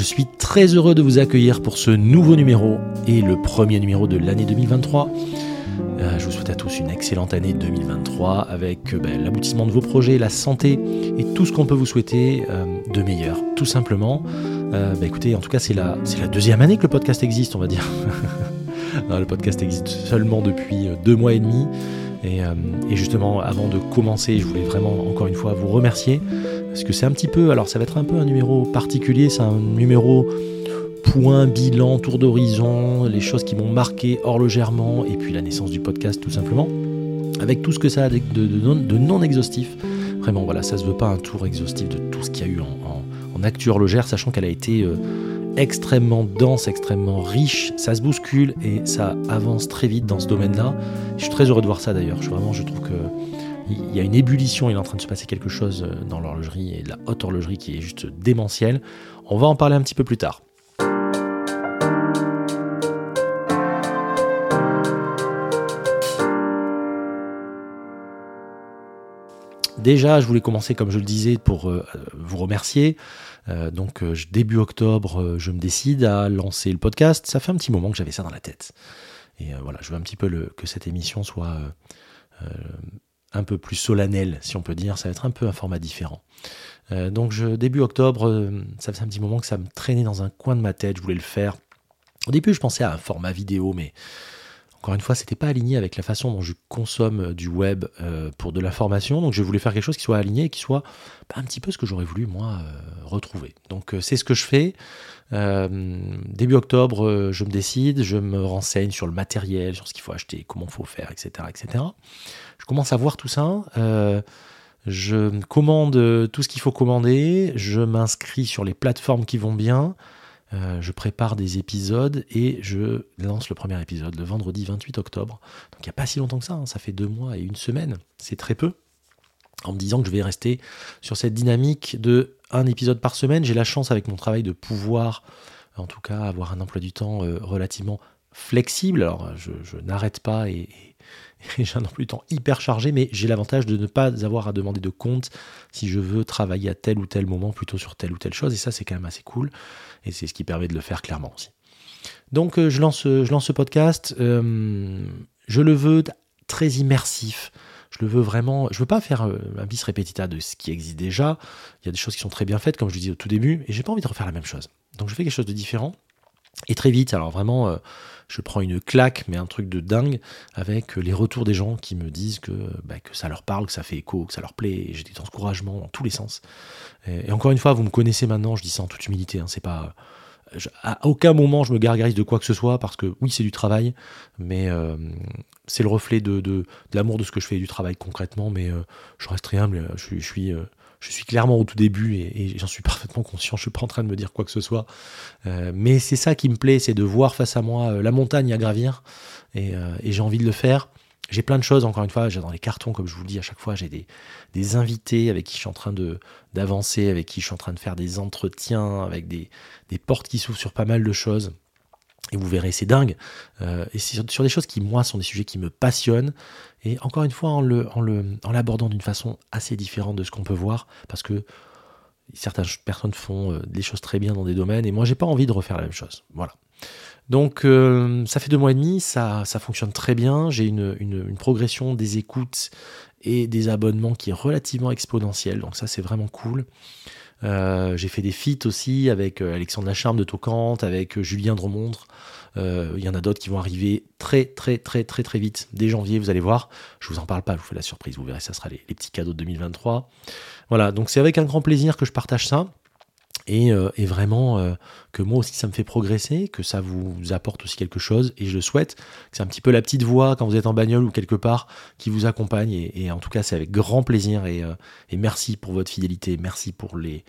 Je suis très heureux de vous accueillir pour ce nouveau numéro et le premier numéro de l'année 2023. Euh, je vous souhaite à tous une excellente année 2023 avec euh, ben, l'aboutissement de vos projets, la santé et tout ce qu'on peut vous souhaiter euh, de meilleur, tout simplement. Ben, écoutez, en tout cas, c'est la, deuxième année que le podcast existe, on va dire. le podcast existe seulement depuis deux mois et demi. Et, justement, avant de commencer, je voulais vraiment encore une fois vous remercier parce que c'est un petit peu, alors ça va être un peu un numéro particulier, c'est un numéro point, bilan, tour d'horizon, les choses qui m'ont marqué horlogèrement, et puis la naissance du podcast tout simplement, avec tout ce que ça a de, non, exhaustif. Vraiment, voilà, ça se veut pas un tour exhaustif de tout ce qu'il y a eu en, en, actu horlogère, sachant qu'elle a été euh, extrêmement dense, extrêmement riche, ça se bouscule et ça avance très vite dans ce domaine-là. Je suis très heureux de voir ça d'ailleurs. Je, vraiment, je trouve que il y a une ébullition, il est en train de se passer quelque chose euh, dans l'horlogerie et la haute horlogerie qui est juste démentielle. On va en parler un petit peu plus tard. Déjà, je voulais commencer, comme je le disais, pour euh, vous remercier. Euh, donc, début octobre, je me décide à lancer le podcast. Ça fait un petit moment que j'avais ça dans la tête. Et voilà, je veux un petit peu que cette émission soit un peu plus solennel, si on peut dire. Ça va être un peu un format différent. Euh, donc début octobre, euh, ça fait un petit moment que ça me traînait dans un coin de ma tête, je voulais le faire. Au début, je pensais à un format vidéo, mais encore une fois, c'était pas aligné avec la façon dont je consomme euh, du web pour de l'information. Donc je voulais faire quelque chose qui soit aligné et qui soit un petit peu ce que j'aurais voulu moi retrouver. Donc c'est ce que je fais. début octobre, je me décide, je me renseigne sur le matériel, sur ce qu'il faut acheter, comment il faut faire, etc., etc je commence à voir tout ça. Euh, je commande euh, tout ce qu'il faut commander. Je m'inscris sur les plateformes qui vont bien. Euh, je prépare des épisodes et je lance le premier épisode le vendredi 28 octobre. Donc il n'y a pas si longtemps que ça, hein. ça fait deux mois et une semaine, c'est très peu. En me disant que je vais rester sur cette dynamique de un épisode par semaine, j'ai la chance avec mon travail de pouvoir, en tout cas, avoir un emploi du temps relativement flexible. Alors je, n'arrête pas et j'ai un emploi du temps hyper chargé, mais j'ai l'avantage de ne pas avoir à demander de compte si je veux travailler à tel ou tel moment plutôt sur telle ou telle chose. Et ça, c'est quand même assez cool. Et c'est ce qui permet de le faire clairement aussi. Donc, euh, je, lance, je lance ce podcast. Euh, je le veux très immersif. Je le veux vraiment. Je veux pas faire euh, un bis repetita de ce qui existe déjà. Il y a des choses qui sont très bien faites, comme je le disais au tout début, et j'ai pas envie de refaire la même chose. Donc, je fais quelque chose de différent. Et très vite, alors vraiment, je prends une claque, mais un truc de dingue, avec les retours des gens qui me disent que, bah, que ça leur parle, que ça fait écho, que ça leur plaît, et j'ai des encouragements dans tous les sens. Et, encore une fois, vous me connaissez maintenant, je dis ça en toute humilité, hein, c'est pas... à aucun moment je me gargarise de quoi que ce soit, parce que oui, c'est du travail, mais euh, c'est le reflet de, l'amour de ce que je fais du travail concrètement, mais euh, je reste très humble, je, suis euh, je suis clairement au tout début et, j'en suis parfaitement conscient. Je suis pas en train de me dire quoi que ce soit, euh, mais c'est ça qui me plaît, c'est de voir face à moi euh, la montagne à gravir euh, et, j'ai envie de le faire. J'ai plein de choses, encore une fois, j'ai dans les cartons, comme je vous le dis à chaque fois, j'ai des, des, invités avec qui je suis en train d'avancer, avec qui je suis en train de faire des entretiens, avec des, des portes qui s'ouvrent sur pas mal de choses. Et vous verrez, c'est dingue. et c'est sur, des choses qui, moi, sont des sujets qui me passionnent. Et encore une fois, en, le, en, le, en l'abordant d'une façon assez différente de ce qu'on peut voir, parce que certaines personnes font euh, des choses très bien dans des domaines, et moi, j'ai pas envie de refaire la même chose. Voilà. Donc, euh, ça fait deux mois et demi, ça, ça fonctionne très bien. J'ai une, une, progression des écoutes et des abonnements qui est relativement exponentielle. Donc, ça, c'est vraiment cool. Euh, j'ai fait des feats aussi avec Alexandre Lacharme de Tocante, avec Julien Dromondre. Euh, il y en a d'autres qui vont arriver très très très très très vite dès janvier, vous allez voir. Je vous en parle pas, je vous fais la surprise, vous verrez, ça sera les, petits cadeaux de 2023. Voilà, donc c'est avec un grand plaisir que je partage ça. Et, euh, vraiment euh, que moi aussi ça me fait progresser, que ça vous apporte aussi quelque chose. Et je le souhaite, c'est un petit peu la petite voix quand vous êtes en bagnole ou quelque part qui vous accompagne. Et, en tout cas c'est avec grand plaisir. Et, et, merci pour votre fidélité, merci pour les,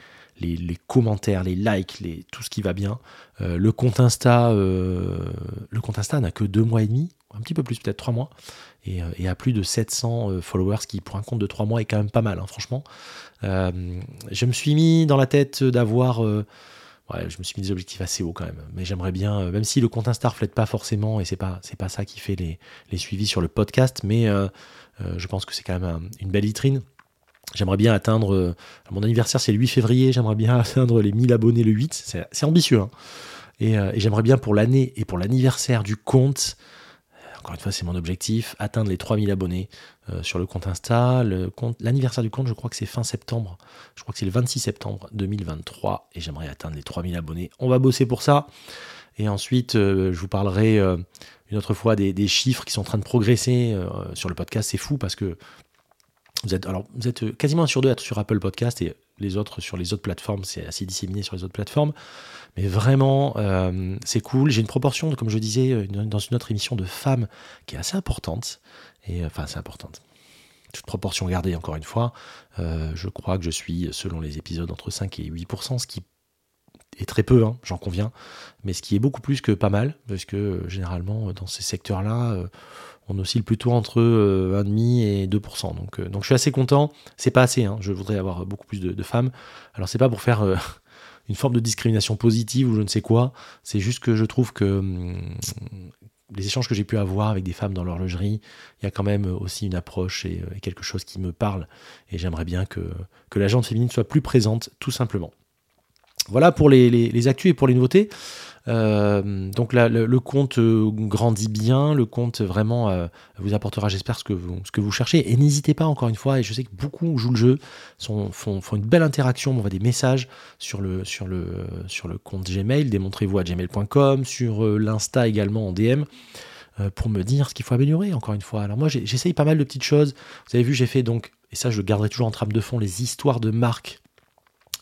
commentaires, les likes, tout ce qui va bien. Euh, le compte Insta, euh, le compte Insta n'a que deux mois et demi, un petit peu plus, peut-être trois mois, et, euh, a plus de 700 followers, ce qui pour un compte de trois mois est quand même pas mal, hein, franchement. je me suis mis dans la tête d'avoir Ouais, je me suis mis des objectifs assez hauts quand même. Mais j'aimerais bien, même si le compte Insta reflète pas forcément, et c'est pas, pas ça qui fait les, les, suivis sur le podcast, mais je pense que c'est quand même une belle vitrine. J'aimerais bien atteindre, euh, mon anniversaire c'est le 8 février, j'aimerais bien atteindre les 1000 abonnés le 8, c'est ambitieux. Hein. Euh, et, j'aimerais bien pour l'année et pour l'anniversaire du compte, euh, encore une fois c'est mon objectif, atteindre les 3000 abonnés sur le compte Insta. L'anniversaire du compte je crois que c'est fin septembre, je crois que c'est le 26 septembre 2023 et j'aimerais atteindre les 3000 abonnés. On va bosser pour ça. Et ensuite je vous parlerai une autre fois des, chiffres qui sont en train de progresser sur le podcast. C'est fou parce que vous êtes, alors, vous êtes quasiment un sur deux être sur Apple Podcast et les autres sur les autres plateformes, c'est assez disséminé sur les autres plateformes. Mais vraiment, euh, c'est cool. J'ai une proportion, comme je disais dans une autre émission, de femmes qui est assez importante. Et enfin, assez importante. Toute proportion gardée, encore une fois. Euh, je crois que je suis, selon les épisodes, entre 5 et 8%, ce qui est très peu, hein, j'en conviens. Mais ce qui est beaucoup plus que pas mal, parce que euh, généralement, dans ces secteurs-là, on oscille plutôt entre 1,5 euh, et 2%. Donc, euh, donc je suis assez content. C'est pas assez, hein. je voudrais avoir beaucoup plus de, femmes. Alors c'est pas pour faire euh, une forme de discrimination positive ou je ne sais quoi, c'est juste que je trouve que hum, les échanges que j'ai pu avoir avec des femmes dans l'horlogerie, il y a quand même aussi une approche et, quelque chose qui me parle. Et j'aimerais bien que, que la gente féminine soit plus présente, tout simplement. Voilà pour les, les actus et pour les nouveautés. Euh, donc le, compte euh, grandit bien, le compte vraiment euh, vous apportera, j'espère, ce, que vous, cherchez. Et n'hésitez pas, encore une fois, et je sais que beaucoup jouent le jeu, font, une belle interaction, m'envoient des messages sur le, sur, le, compte Gmail, démontrez-vous à gmail.com, sur l'Insta également en DM pour me dire ce qu'il faut améliorer, encore une fois. Alors moi, j'essaye pas mal de petites choses. Vous avez vu, j'ai fait donc, et ça je le garderai toujours en trame de fond, les histoires de marque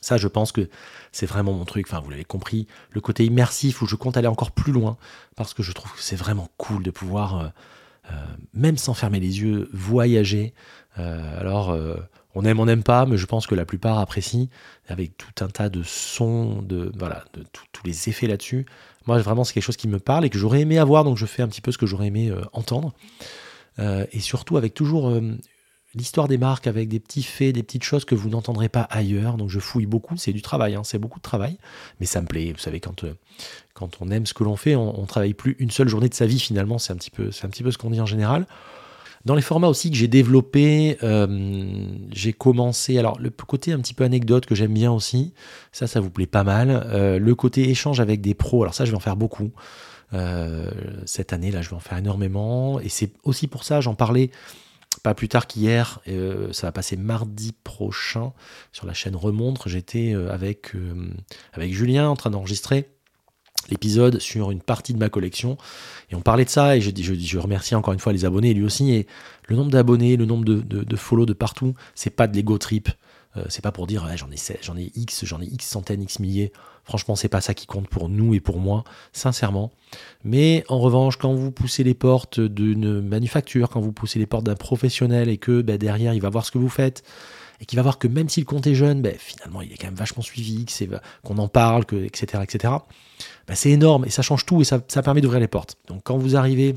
ça, je pense que c'est vraiment mon truc. Vous l'avez compris, le côté immersif où je compte aller encore plus loin parce que je trouve que c'est vraiment cool de pouvoir, euh, euh, même sans fermer les yeux, voyager. Euh, alors, on aime, on n'aime pas, mais je pense que la plupart apprécient avec tout un tas de sons, de voilà, de tous les effets là-dessus. Moi, vraiment, c'est quelque chose qui me parle et que j'aurais aimé avoir, donc je fais un petit peu ce que j'aurais aimé entendre. et surtout avec toujours l'histoire des marques avec des petits faits, des petites choses que vous n'entendrez pas ailleurs. Donc je fouille beaucoup, c'est du travail, hein, c'est beaucoup de travail, mais ça me plaît. Vous savez, quand, euh, quand on aime ce que l'on fait, on, ne travaille plus une seule journée de sa vie finalement, c'est un petit peu, un petit peu ce qu'on dit en général. Dans les formats aussi que j'ai développés, euh, j'ai commencé. Alors, le côté un petit peu anecdote que j'aime bien aussi, ça, ça vous plaît pas mal. Euh, le côté échange avec des pros, alors ça, je vais en faire beaucoup. cette année, là, je vais en faire énormément. Et c'est aussi pour ça, j'en parlais pas plus tard qu'hier, euh, ça va passer mardi prochain sur la chaîne Remontre. J'étais euh, avec, euh, avec Julien en train d'enregistrer l'épisode sur une partie de ma collection. Et on parlait de ça et je, je, je remercie encore une fois les abonnés lui aussi. Et le nombre d'abonnés, le nombre de, de, de follow de partout, c'est pas de l'ego trip, c'est pas pour dire j'en ai j'en ai X, j'en ai X centaines, X milliers. Franchement, c'est pas ça qui compte pour nous et pour moi, sincèrement. Mais en revanche, quand vous poussez les portes d'une manufacture, quand vous poussez les portes d'un professionnel et que bah, derrière il va voir ce que vous faites, et qu'il va voir que même si le compte est jeune, bah, finalement il est quand même vachement suivi, qu'on en parle, que, etc. etc. Bah, c'est énorme et ça change tout et ça, ça permet d'ouvrir les portes. Donc quand vous arrivez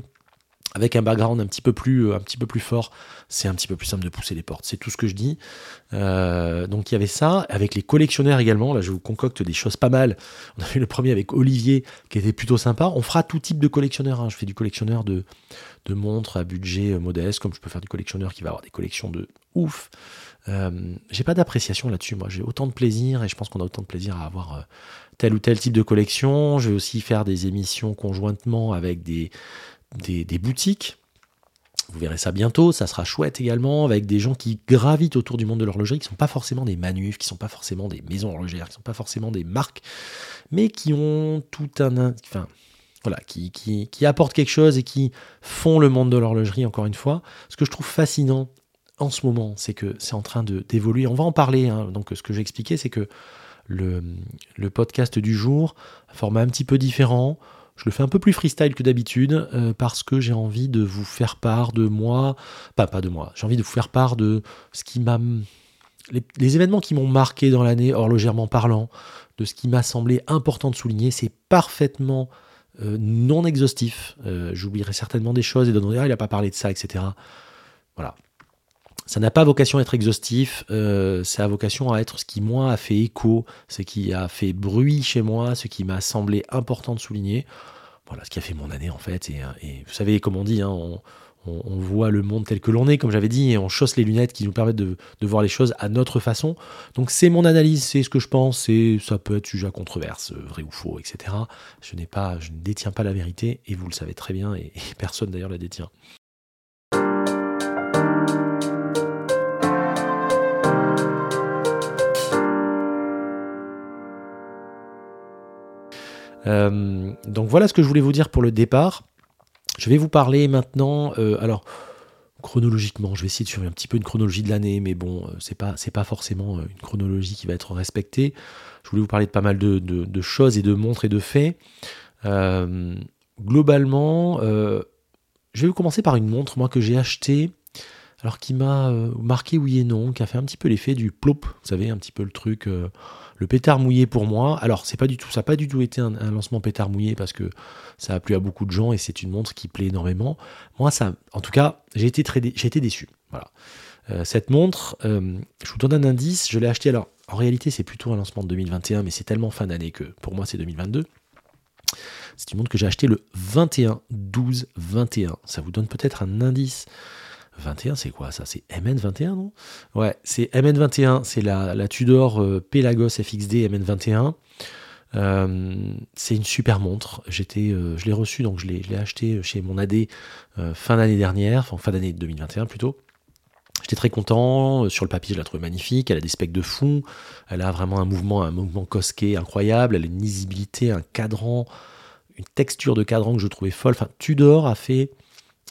avec un background un petit peu plus, euh, un petit peu plus fort, c'est un petit peu plus simple de pousser les portes. C'est tout ce que je dis. Euh, donc il y avait ça, avec les collectionneurs également. Là, je vous concocte des choses pas mal. On a fait le premier avec Olivier, qui était plutôt sympa. On fera tout type de collectionneur. Hein. Je fais du collectionneur de, de montres à budget euh, modeste, comme je peux faire du collectionneur qui va avoir des collections de ouf. j'ai pas d'appréciation là-dessus. Moi, j'ai autant de plaisir et je pense qu'on a autant de plaisir à avoir tel ou tel type de collection. Je vais aussi faire des émissions conjointement avec des des, boutiques. Vous verrez ça bientôt, ça sera chouette également, avec des gens qui gravitent autour du monde de l'horlogerie, qui ne sont pas forcément des manufs, qui ne sont pas forcément des maisons horlogères, qui ne sont pas forcément des marques, mais qui ont tout un... Enfin, voilà, qui, qui, apportent quelque chose et qui font le monde de l'horlogerie, encore une fois. Ce que je trouve fascinant en ce moment, c'est que c'est en train d'évoluer. On va en parler. Hein. Donc, ce que j'ai expliqué, c'est que le, le podcast du jour, format un petit peu différent. Je le fais un peu plus freestyle que d'habitude euh, parce que j'ai envie de vous faire part de moi, pas pas de moi, j'ai envie de vous faire part de ce qui m'a les, événements qui m'ont marqué dans l'année horlogèrement parlant, de ce qui m'a semblé important de souligner, c'est parfaitement euh, non exhaustif. Euh, j'oublierai certainement des choses et donnerai ah il n'a pas parlé de ça, etc. Voilà. Ça n'a pas vocation à être exhaustif, ça a vocation à être ce qui moi a fait écho, ce qui a fait bruit chez moi, ce qui m'a semblé important de souligner. Voilà ce qui a fait mon année en fait. Et, et vous savez, comme on dit, hein, on, voit le monde tel que l'on est, comme j'avais dit, et on chausse les lunettes qui nous permettent de, voir les choses à notre façon. Donc c'est mon analyse, c'est ce que je pense, et ça peut être sujet à controverse, vrai ou faux, etc. Je pas, je ne détiens pas la vérité, et vous le savez très bien, et, personne d'ailleurs la détient. Euh, donc voilà ce que je voulais vous dire pour le départ. Je vais vous parler maintenant, euh, alors chronologiquement, je vais essayer de suivre un petit peu une chronologie de l'année, mais bon, euh, c'est pas c'est pas forcément une chronologie qui va être respectée. Je voulais vous parler de pas mal de, choses et de montres et de faits. globalement, je vais vous commencer par une montre, moi que j'ai achetée, alors qui m'a marqué oui et non, qui a fait un petit peu l'effet du plop, vous savez, un petit peu le truc le pétard mouillé pour moi, alors c'est pas du tout, ça n'a pas du tout été un, lancement pétard mouillé parce que ça a plu à beaucoup de gens et c'est une montre qui plaît énormément. Moi, ça, en tout cas, j'ai été déçu. Voilà. Euh, cette montre, euh, je vous donne un indice, je l'ai acheté alors. En réalité, c'est plutôt un lancement de 2021, mais c'est tellement fin d'année que pour moi, c'est 2022. C'est une montre que j'ai acheté le 21 12 21. Ça vous donne peut-être un indice 21, c'est quoi ça? C'est MN21, non? Ouais, c'est MN21, c'est la, Tudor euh, Pelagos FXD MN21. Euh, c'est une super montre. J'étais, euh, je l'ai reçue, donc je l'ai, acheté chez mon AD fin d'année dernière, enfin fin d'année 2021 plutôt. J'étais très content. Sur le papier, je la trouve magnifique. Elle a des specs de fond. Elle a vraiment un mouvement, un mouvement cosqué incroyable. Elle a une lisibilité, un cadran, une texture de cadran que je trouvais folle. Enfin, Tudor a fait.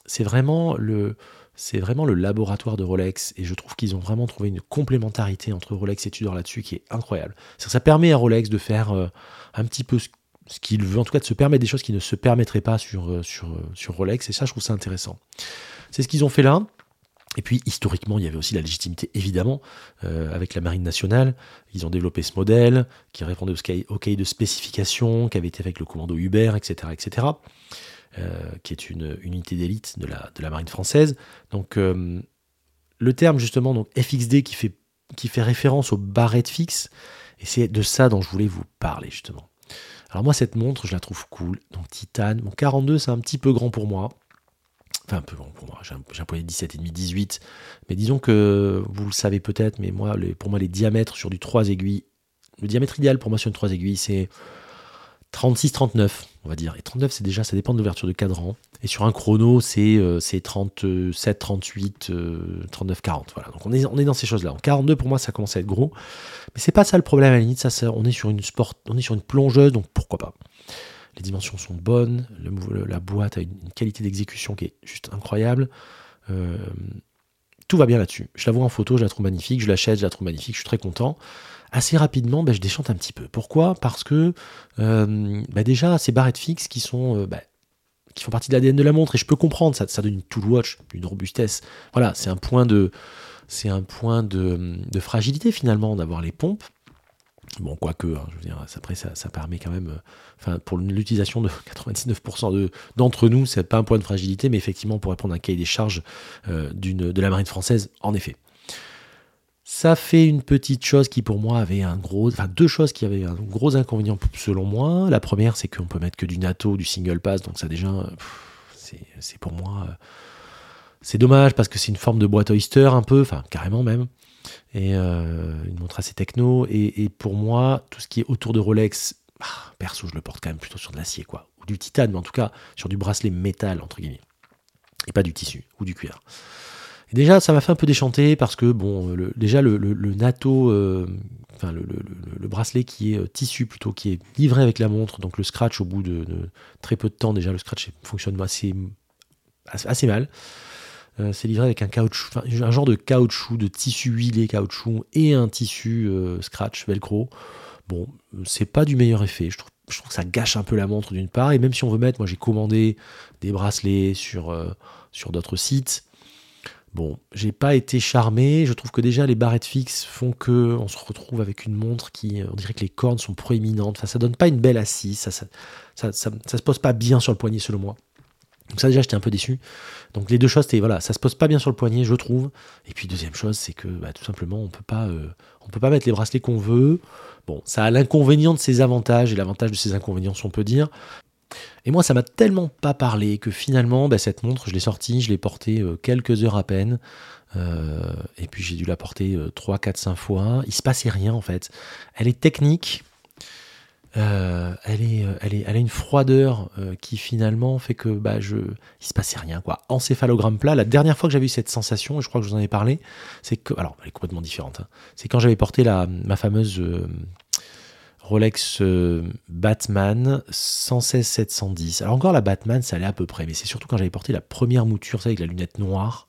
C'est vraiment le, c'est vraiment le laboratoire de Rolex et je trouve qu'ils ont vraiment trouvé une complémentarité entre Rolex et Tudor là-dessus qui est incroyable. Ça permet à Rolex de faire euh, un petit peu ce, qu'il veut, en tout cas de se permettre des choses qui ne se permettraient pas sur, euh, sur, euh, sur Rolex et ça je trouve ça intéressant. C'est ce qu'ils ont fait là. Et puis historiquement, il y avait aussi la légitimité, évidemment, avec la Marine nationale. Ils ont développé ce modèle qui répondait au cahier de spécification, qui avait été avec le commando Uber, etc. etc. Euh, qui est une unité d'élite de la, de la marine française. Donc euh, le terme justement donc FXD qui fait, qui fait référence aux barrettes fixes, et c'est de ça dont je voulais vous parler justement. Alors moi cette montre je la trouve cool, donc titane, mon 42 c'est un petit peu grand pour moi, enfin un peu grand pour moi, j'ai de 17,5, 18, mais disons que vous le savez peut-être, mais moi pour moi les diamètres sur du 3 aiguilles, le diamètre idéal pour moi sur une 3 aiguilles c'est 36-39, on va dire. Et 39, c'est déjà, ça dépend de l'ouverture de cadran. Et sur un chrono, c'est 37, 38, 39, 40. Voilà. Donc on est, dans ces choses-là. En 42, pour moi, ça commence à être gros. Mais c'est pas ça le problème à la limite. On est sur une sport, on est sur une plongeuse, donc pourquoi pas. Les dimensions sont bonnes. la boîte a une, qualité d'exécution qui est juste incroyable. Euh, tout va bien là-dessus. Je la vois en photo, je la trouve magnifique. Je l'achète, je la trouve magnifique. Je suis très content assez rapidement, bah, je déchante un petit peu. Pourquoi? Parce que euh, bah, déjà, ces barrettes fixes qui sont euh, bah, qui font partie de l'ADN de la montre, et je peux comprendre, ça, ça donne une tool watch, une robustesse. Voilà, c'est un point de, c'est un point de, fragilité finalement d'avoir les pompes. Bon, quoique, hein, je veux dire, après, ça, permet quand même, euh, enfin, pour l'utilisation de 99% de, d'entre nous, c'est pas un point de fragilité, mais effectivement, pour répondre à un cahier des charges de la marine française, en effet. Ça fait une petite chose qui pour moi avait un gros, enfin deux choses qui avaient un gros inconvénient selon moi. La première, c'est qu'on peut mettre que du NATO, du single pass, donc ça déjà, c'est pour moi, euh, c'est dommage parce que c'est une forme de boîte Oyster un peu, enfin carrément même, et euh, une montre assez techno. Et, pour moi, tout ce qui est autour de Rolex, ah, perso, je le porte quand même plutôt sur de l'acier quoi, ou du titane, mais en tout cas sur du bracelet métal entre guillemets, et pas du tissu ou du cuir déjà, ça m'a fait un peu déchanter parce que, bon, déjà, le, NATO, euh, enfin, le, bracelet qui est euh, tissu plutôt, qui est livré avec la montre, donc le scratch au bout de, très peu de temps, déjà, le scratch fonctionne assez, assez mal. Euh, c'est livré avec un caoutchouc, un genre de caoutchouc, de tissu huilé caoutchouc et un tissu scratch velcro. Bon, c'est pas du meilleur effet. Je trouve, que ça gâche un peu la montre d'une part. Et même si on veut mettre, moi j'ai commandé des bracelets sur, euh, sur d'autres sites. Bon, j'ai pas été charmé. Je trouve que déjà les barrettes fixes font que on se retrouve avec une montre qui, on dirait que les cornes sont proéminentes. Enfin, ça donne pas une belle assise. Ça ça, ça, ça, se pose pas bien sur le poignet selon moi. Donc ça déjà j'étais un peu déçu. Donc les deux choses c'était voilà, ça se pose pas bien sur le poignet, je trouve. Et puis deuxième chose c'est que bah, tout simplement on peut pas euh, on peut pas mettre les bracelets qu'on veut. Bon, ça a l'inconvénient de ses avantages et l'avantage de ses inconvénients on peut dire. Et moi ça m'a tellement pas parlé que finalement bah, cette montre je l'ai sortie, je l'ai portée euh, quelques heures à peine. Euh, et puis j'ai dû la porter 3, 4, 5 fois. Il se passait rien en fait. Elle est technique, euh, elle, est, elle, est, elle a une froideur qui finalement fait que bah, je, il se passait rien. Quoi. Encéphalogramme plat, la dernière fois que j'avais eu cette sensation, je crois que je vous en ai parlé, c'est que. Alors, elle est complètement différente. Hein, c'est quand j'avais porté la, ma fameuse Rolex Batman 116-710. Alors, encore la Batman, ça allait à peu près, mais c'est surtout quand j'avais porté la première mouture, ça, avec la lunette noire.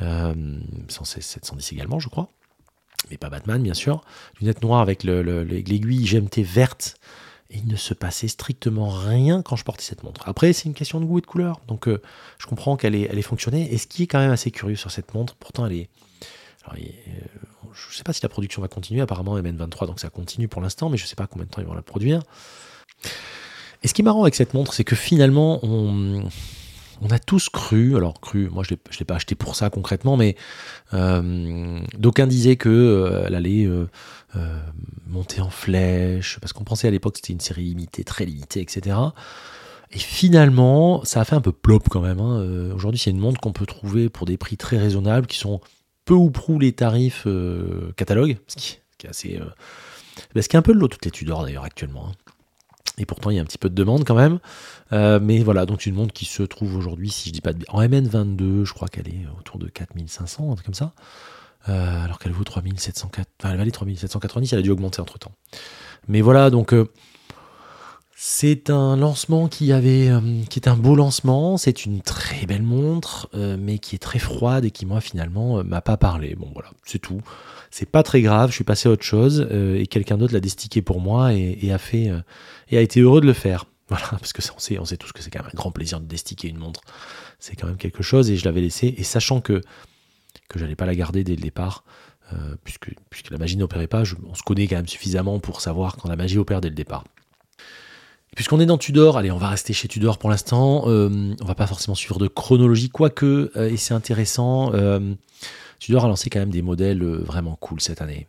116-710 également, je crois mais pas Batman bien sûr, lunettes noires avec l'aiguille GMT verte, et il ne se passait strictement rien quand je portais cette montre. Après, c'est une question de goût et de couleur, donc euh, je comprends qu'elle elle est fonctionnée, et ce qui est quand même assez curieux sur cette montre, pourtant elle est... Euh, je ne sais pas si la production va continuer, apparemment MN23, donc ça continue pour l'instant, mais je ne sais pas combien de temps ils vont la produire. Et ce qui est marrant avec cette montre, c'est que finalement, on, a tous cru, alors cru, moi je ne l'ai pas acheté pour ça concrètement, mais euh, d'aucuns disaient qu'elle euh, allait euh, monter en flèche, parce qu'on pensait à l'époque que c'était une série limitée, très limitée, etc. Et finalement, ça a fait un peu plop quand même. Hein. Aujourd'hui, c'est une montre qu'on peut trouver pour des prix très raisonnables, qui sont peu ou prou les tarifs catalogue, ce qui, est assez... ce qui est un peu de l'eau toutes les Tudors d'ailleurs actuellement. Hein. Et pourtant, il y a un petit peu de demande quand même. Euh, mais voilà, donc une montre qui se trouve aujourd'hui, si je dis pas de en MN22, je crois qu'elle est autour de 4500, un truc comme ça. Euh, alors qu'elle vaut 3704, enfin elle valait 3790, elle a dû augmenter entre temps. Mais voilà, donc euh, c'est un lancement qui avait, qui est un beau lancement. C'est une très belle montre, mais qui est très froide et qui moi finalement m'a pas parlé. Bon voilà, c'est tout. C'est pas très grave. Je suis passé à autre chose et quelqu'un d'autre l'a destiqué pour moi et, a fait et a été heureux de le faire. Voilà, parce que on sait, on sait tous que c'est quand même un grand plaisir de destiquer une montre. C'est quand même quelque chose et je l'avais laissé et sachant que que j'allais pas la garder dès le départ. puisque, puisque la magie n'opérait pas, on se connaît quand même suffisamment pour savoir quand la magie opère dès le départ. Puisqu'on est dans Tudor, allez, on va rester chez Tudor pour l'instant. Euh, on va pas forcément suivre de chronologie, quoique, euh, et c'est intéressant, euh, Tudor a lancé quand même des modèles euh, vraiment cool cette année.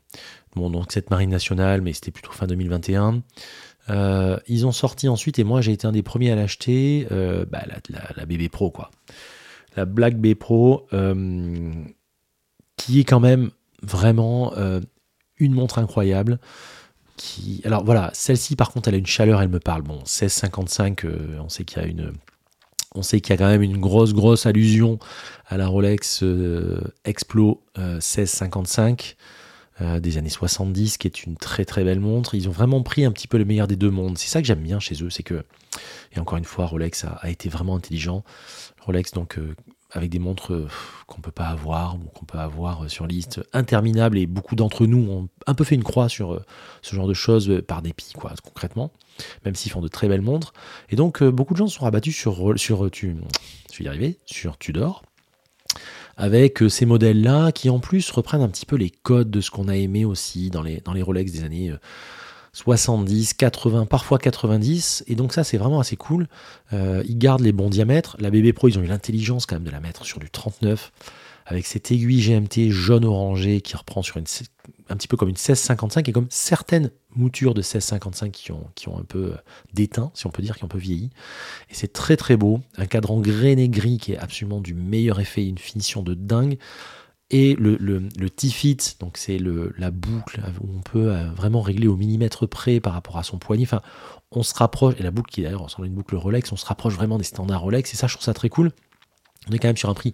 Bon, donc cette marine nationale, mais c'était plutôt fin 2021. ils ont sorti ensuite, et moi j'ai été un des premiers à l'acheter, bah, la, BB Pro, quoi. La Black B Pro, qui est quand même vraiment une montre incroyable alors voilà, celle-ci par contre, elle a une chaleur, elle me parle. Bon, 1655, euh, on sait qu'il y a une. On sait qu'il y a quand même une grosse, grosse allusion à la Rolex euh, Explo 1655 euh, des années 70, qui est une très très belle montre. Ils ont vraiment pris un petit peu le meilleur des deux mondes. C'est ça que j'aime bien chez eux, c'est que, et encore une fois, Rolex a, a été vraiment intelligent. Rolex, donc, avec des montres euh, qu'on peut pas avoir ou qu'on peut avoir euh, sur liste interminable et beaucoup d'entre nous ont un peu fait une croix sur euh, ce genre de choses par dépit quoi concrètement même s'ils font de très belles montres. Et donc beaucoup de gens se sont rabattus sur sur tu je vais sur Tudor avec ces modèles là qui en plus reprennent un petit peu les codes de ce qu'on a aimé aussi dans les Rolex des années 70, 80, parfois 90. Et donc ça, c'est vraiment assez cool. Euh, ils gardent les bons diamètres. La BB Pro, ils ont eu l'intelligence quand même de la mettre sur du 39, avec cette aiguille GMT jaune-orangé qui reprend sur une, un petit peu comme une 1655 et comme certaines moutures de 1655 qui ont, qui ont un peu euh, déteint, si on peut dire, qui ont un peu vieilli. Et c'est très très beau. Un cadran grainé gris qui est absolument du meilleur effet, une finition de dingue et le, le, le T-Fit, donc c'est la boucle où on peut euh, vraiment régler au millimètre près par rapport à son poignet. Enfin, on se rapproche, et la boucle qui d'ailleurs ressemble à une boucle Rolex, on se rapproche vraiment des standards Rolex, et ça, je trouve ça très cool. On est quand même sur un prix,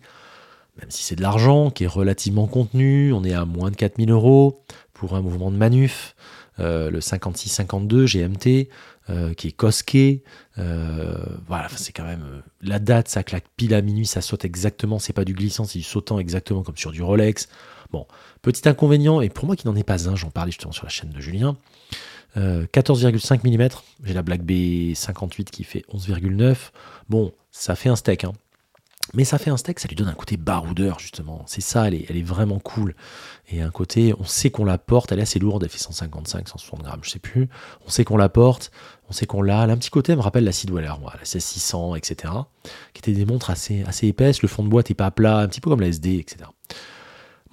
même si c'est de l'argent, qui est relativement contenu, on est à moins de 4000 euros pour un mouvement de manuf. Euh, le 56-52 GMT, euh, qui est cosqué. Euh, voilà, c'est quand même la date, ça claque pile à minuit, ça saute exactement. C'est pas du glissant, c'est du sautant exactement comme sur du Rolex. Bon, petit inconvénient, et pour moi qui n'en est pas un, j'en parlais justement sur la chaîne de Julien, 14,5 mm. J'ai la Black B 58 qui fait 11,9. Bon, ça fait un steak. Hein. Mais ça fait un steak, ça lui donne un côté baroudeur, justement. C'est ça, elle est, elle est, vraiment cool. Et un côté, on sait qu'on la porte, elle est assez lourde, elle fait 155, 160 grammes, je sais plus. On sait qu'on la porte, on sait qu'on l'a. Un petit côté, elle me rappelle la Sidweller, moi, la 1600, etc. Qui étaient des montres assez, épaisses, le fond de boîte n'est pas plat, un petit peu comme la SD, etc.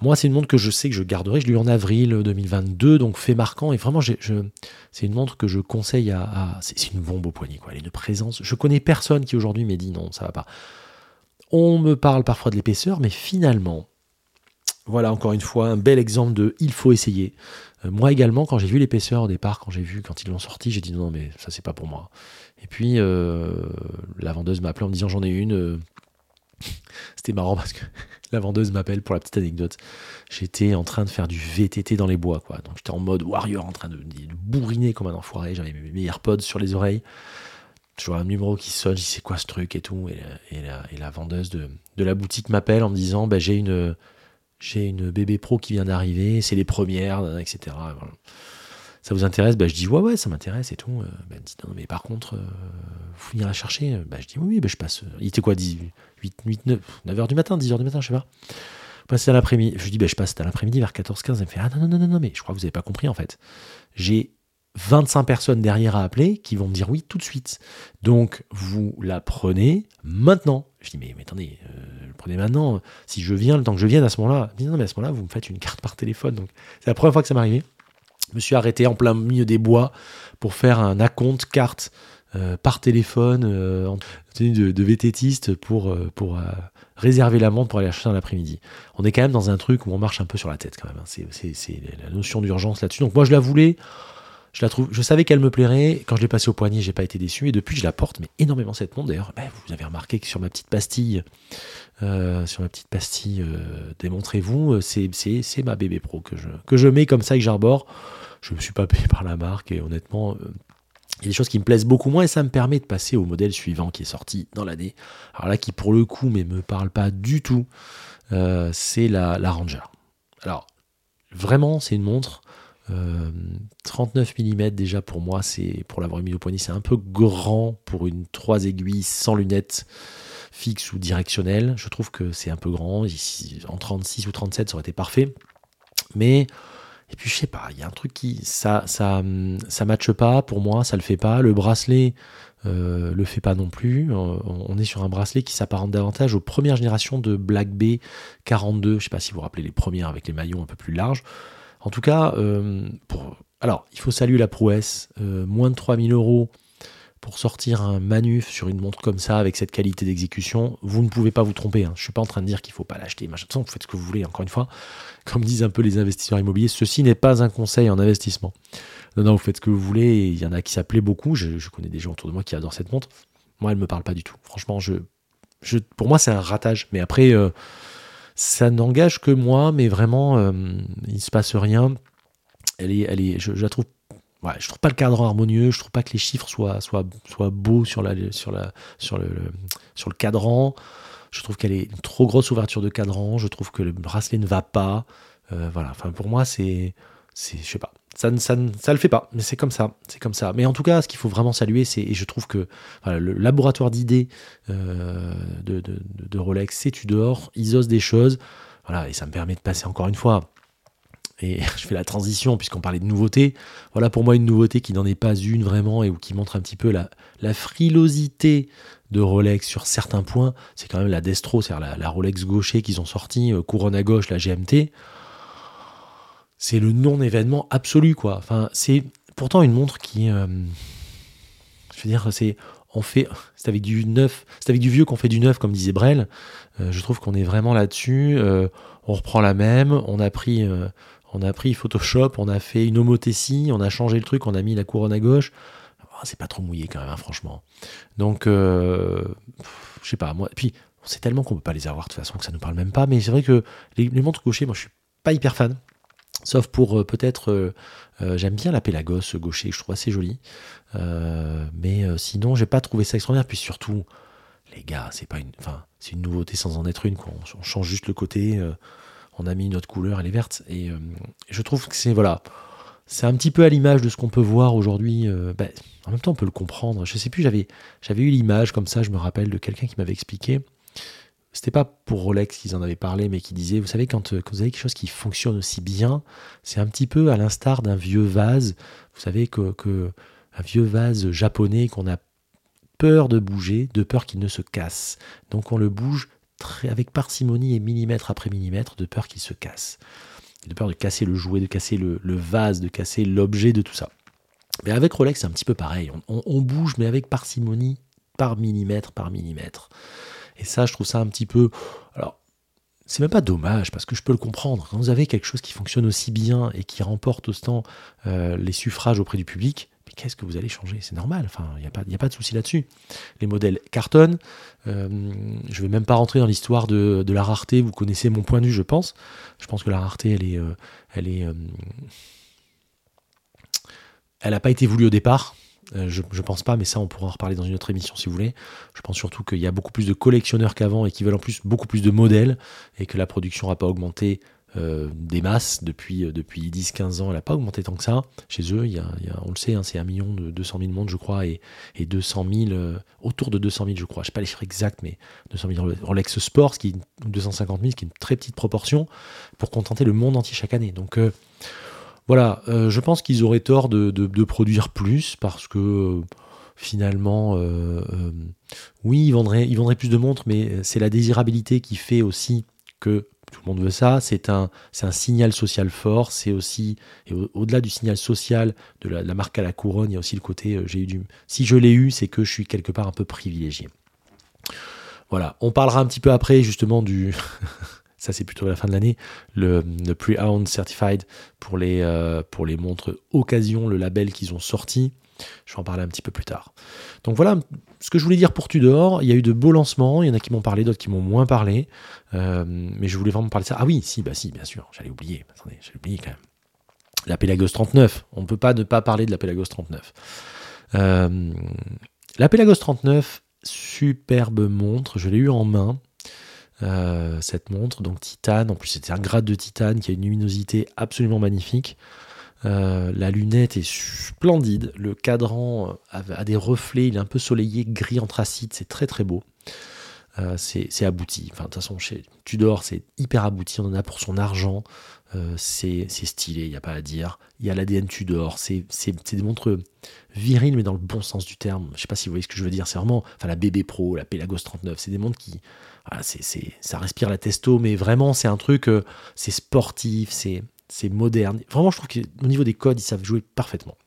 Moi, c'est une montre que je sais que je garderai. Je l'ai eu en avril 2022, donc fait marquant. Et vraiment, c'est une montre que je conseille à. c'est une bombe au poignet, quoi. Elle est une présence. Je connais personne qui aujourd'hui m'ait dit non, ça va pas. On me parle parfois de l'épaisseur, mais finalement, voilà encore une fois un bel exemple de il faut essayer. Euh, moi également, quand j'ai vu l'épaisseur au départ, quand j'ai vu, quand ils l'ont sorti, j'ai dit non, mais ça c'est pas pour moi. Et puis euh, la vendeuse m'a en me disant j'en ai une. Euh, c'était marrant parce que la vendeuse m'appelle pour la petite anecdote. J'étais en train de faire du VTT dans les bois, quoi. Donc j'étais en mode warrior, en train de, bourriner comme un enfoiré. J'avais mes AirPods sur les oreilles vois un numéro qui sonne, je dis c'est quoi ce truc et tout. Et, la, vendeuse de, la boutique m'appelle en me disant bah, j'ai une, j'ai une bébé pro qui vient d'arriver, c'est les premières, etc. Ça vous intéresse? Bah, Je dis ouais, ouais, ça m'intéresse et tout. Bah, elle dit non, mais par contre, euh, vous venir la chercher Je dis oui, oui je passe. Il était quoi 8, 8, 9, 9h du matin, 10h du matin, je sais pas. Passer à l'après-midi. Je dis bah, je passe à l'après-midi vers 14-15. Elle me fait ah non, non, non, non, mais je crois que vous n'avez pas compris en fait. J'ai 25 personnes derrière à appeler qui vont me dire oui tout de suite. Donc vous la prenez maintenant. Je dis mais, attendez, euh, prenez maintenant. Si je viens, le temps que je vienne à ce moment-là, non mais à ce moment-là vous me faites une carte par téléphone. Donc c'est la première fois que ça m'arrivait. Je me suis arrêté en plein milieu des bois pour faire un acompte carte euh, par téléphone euh, en tenue de, de vététiste pour, pour réserver la montre pour aller acheter un après-midi. On est quand même dans un truc où on marche un peu sur la tête quand même. Hein. C'est la notion d'urgence là-dessus. Donc moi je la voulais. Je savais qu'elle me plairait. Quand je l'ai passée au poignet, j'ai pas été déçu. Et depuis, je la porte, mais énormément cette montre. D'ailleurs, ben, vous avez remarqué que sur ma petite pastille, euh, sur ma petite pastille, euh, démontrez-vous, euh, c'est, ma bébé pro que je, que je mets comme ça et que j'arbore. Je me suis pas payé par la marque et honnêtement, il y a des choses qui me plaisent beaucoup moins et ça me permet de passer au modèle suivant qui est sorti dans l'année. Alors là, qui pour le coup, mais me parle pas du tout, c'est la, la Ranger. Alors, vraiment, c'est une montre 39 euh, mm déjà pour moi, c'est pour l'avoir mis au poignet, c'est un peu grand pour une 3 aiguilles sans lunettes fixes ou directionnelles. Je trouve que c'est un peu grand. En 36 ou 37, ça aurait été parfait. Mais et puis je sais pas, il y a un truc qui ça ça ça matche pas pour moi, ça le fait pas. Le bracelet euh, le fait pas non plus. On est sur un bracelet qui s'apparente davantage aux premières générations de Black Bay 42. Je sais pas si vous vous rappelez les premières avec les maillons un peu plus larges. En tout cas, euh, alors, il faut saluer la prouesse. Euh, moins de 3000 euros pour sortir un manuf sur une montre comme ça, avec cette qualité d'exécution, vous ne pouvez pas vous tromper. Hein. Je ne suis pas en train de dire qu'il ne faut pas l'acheter. Machin. vous faites ce que vous voulez, encore une fois. Comme disent un peu les investisseurs immobiliers, ceci n'est pas un conseil en investissement. Non, non, vous faites ce que vous voulez. Il y en a qui s'appelaient beaucoup. Je, connais des gens autour de moi qui adorent cette montre. Moi, elle ne me parle pas du tout. Franchement, je, je, pour moi, c'est un ratage. Mais après, euh, ça n'engage que moi, mais vraiment, euh, il se passe rien. Elle est, elle est, je, la trouve je trouve pas le cadran harmonieux, je trouve pas que les chiffres soient, soient, soient beaux sur, la, sur, la, sur, le, sur le cadran. Je trouve qu'elle est une trop grosse ouverture de cadran. Je trouve que le bracelet ne va pas. Euh, voilà. Enfin, pour moi, c'est, c'est, je sais pas ça ne le fait pas, mais c'est comme ça, c'est comme ça. Mais en tout cas, ce qu'il faut vraiment saluer, c'est, et je trouve que le laboratoire d'idées euh, de, de, Rolex, c'est Tudor, ils osent des choses, voilà, et ça me permet de passer encore une fois. Et je fais la transition puisqu'on parlait de nouveautés. Voilà pour moi une nouveauté qui n'en est pas une vraiment et qui montre un petit peu la, la frilosité de Rolex sur certains points. C'est quand même la Destro, c'est-à-dire la, la, Rolex gaucher qu'ils ont sorti, euh, couronne à gauche, la GMT c'est le non-événement absolu, quoi. Enfin, c'est pourtant une montre qui, euh, je veux dire, c'est on fait, c'est avec du neuf, c'est avec du vieux qu'on fait du neuf, comme disait Brel. Euh, je trouve qu'on est vraiment là-dessus. Euh, on reprend la même, on a pris, on a pris Photoshop, on a fait une homothétie, on a changé le truc, on a mis la couronne à gauche. Ah, c'est pas trop mouillé quand même, hein, franchement. Donc, je sais pas, moi. Puis, on sait tellement qu'on peut pas les avoir de toute façon que ça nous parle même pas. Mais c'est vrai que les, montres gauchers, moi, je suis pas hyper fan. Sauf pour euh, peut-être, euh, euh, j'aime bien la Pélagos gaucher, je trouve assez joli. mais sinon, j'ai pas trouvé ça extraordinaire. Puis surtout, les gars, c'est pas une, enfin, c'est une nouveauté sans en être une. Quoi. On, change juste le côté. on a mis une autre couleur, elle est verte. Et je trouve que c'est voilà, c'est un petit peu à l'image de ce qu'on peut voir aujourd'hui. ben, en même temps, on peut le comprendre. Je sais plus, j'avais eu l'image comme ça, je me rappelle de quelqu'un qui m'avait expliqué. C'était pas pour Rolex qu'ils en avaient parlé, mais qui disait, vous savez, quand, euh, quand vous avez quelque chose qui fonctionne aussi bien, c'est un petit peu à l'instar d'un vieux vase. Vous savez que, un vieux vase japonais qu'on a peur de bouger, de peur qu'il ne se casse. Donc on le bouge avec parcimonie et millimètre après millimètre, de peur qu'il se casse. De peur de casser le jouet, de casser le, vase, de casser l'objet de tout ça. Mais avec Rolex, c'est un petit peu pareil. On bouge, mais avec parcimonie, par millimètre, par millimètre. Et ça, je trouve ça un petit peu. Alors, c'est même pas dommage, parce que je peux le comprendre. Quand vous avez quelque chose qui fonctionne aussi bien et qui remporte autant euh, les suffrages auprès du public, mais qu'est-ce que vous allez changer? C'est normal, enfin, il n'y a, pas- a pas de souci là-dessus. Les modèles cartonnent. Euh, je vais même pas rentrer dans l'histoire de, de la rareté. Vous connaissez mon point de vue, je pense. Je pense que la rareté, elle est, euh, elle est, euh, elle n'a pas été voulue au départ. Euh, je, je pense pas, mais ça, on pourra en reparler dans une autre émission si vous voulez. Je pense surtout qu'il y a beaucoup plus de collectionneurs qu'avant et qui veulent en plus beaucoup plus de modèles et que la production n'a pas augmenté euh, des masses depuis, euh, depuis 10-15 ans. Elle n'a pas augmenté tant que ça. Chez eux, il y a, on le sait, hein, c'est 1 million de 200 000 montres, je crois, et, et 200 000, euh, autour de 200 000, je crois. Je sais pas les chiffres exacts, mais 200 000 Rolex Sport, ce qui est, ou 250 000, ce qui est une très petite proportion pour contenter le monde entier chaque année. Donc, voilà, euh, je pense qu'ils auraient tort de, produire plus parce que euh, finalement, euh, oui, ils vendraient, plus de montres, mais c'est la désirabilité qui fait aussi que tout le monde veut ça. C'est un, signal social fort. C'est aussi, au-delà du signal social de la, de la marque à la couronne, il y a aussi le côté, j'ai eu du, si je l'ai eu, c'est que je suis quelque part un peu privilégié. Voilà, on parlera un petit peu après justement du, ça c'est plutôt la fin de l'année, le, Pre-Owned Certified pour les, euh, pour les montres Occasion, le label qu'ils ont sorti. Je vais en parler un petit peu plus tard. Donc voilà ce que je voulais dire pour Tudor. Il y a eu de beaux lancements. Il y en a qui m'ont parlé, d'autres qui m'ont moins parlé. Euh, mais je voulais vraiment parler de ça. Ah oui, si, bah si, bien sûr. J'allais oublier. Attendez, j'allais oublier quand même. La Pelagos 39. On ne peut pas ne pas parler de la Pelagos 39. Euh, la Pelagos 39, superbe montre. Je l'ai eu en main. Euh, cette montre, donc titane. En plus, c'était un grade de titane qui a une luminosité absolument magnifique. Euh, la lunette est splendide. Le cadran a, a des reflets. Il est un peu soleillé, gris anthracite. C'est très très beau. Euh, c'est abouti. Enfin, de toute façon, chez Tudor, c'est hyper abouti. On en a pour son argent. Euh, c'est stylé, il n'y a pas à dire. Il y a l'ADN Tudor. C'est des montres viriles, mais dans le bon sens du terme. Je sais pas si vous voyez ce que je veux dire. C'est vraiment. Enfin, la BB Pro, la Pelagos 39. C'est des montres qui. C'est- ça respire la testo, mais vraiment, c'est un truc. euh, c'est sportif, c'est moderne. Vraiment, je trouve qu'au niveau des codes, ils savent jouer parfaitement.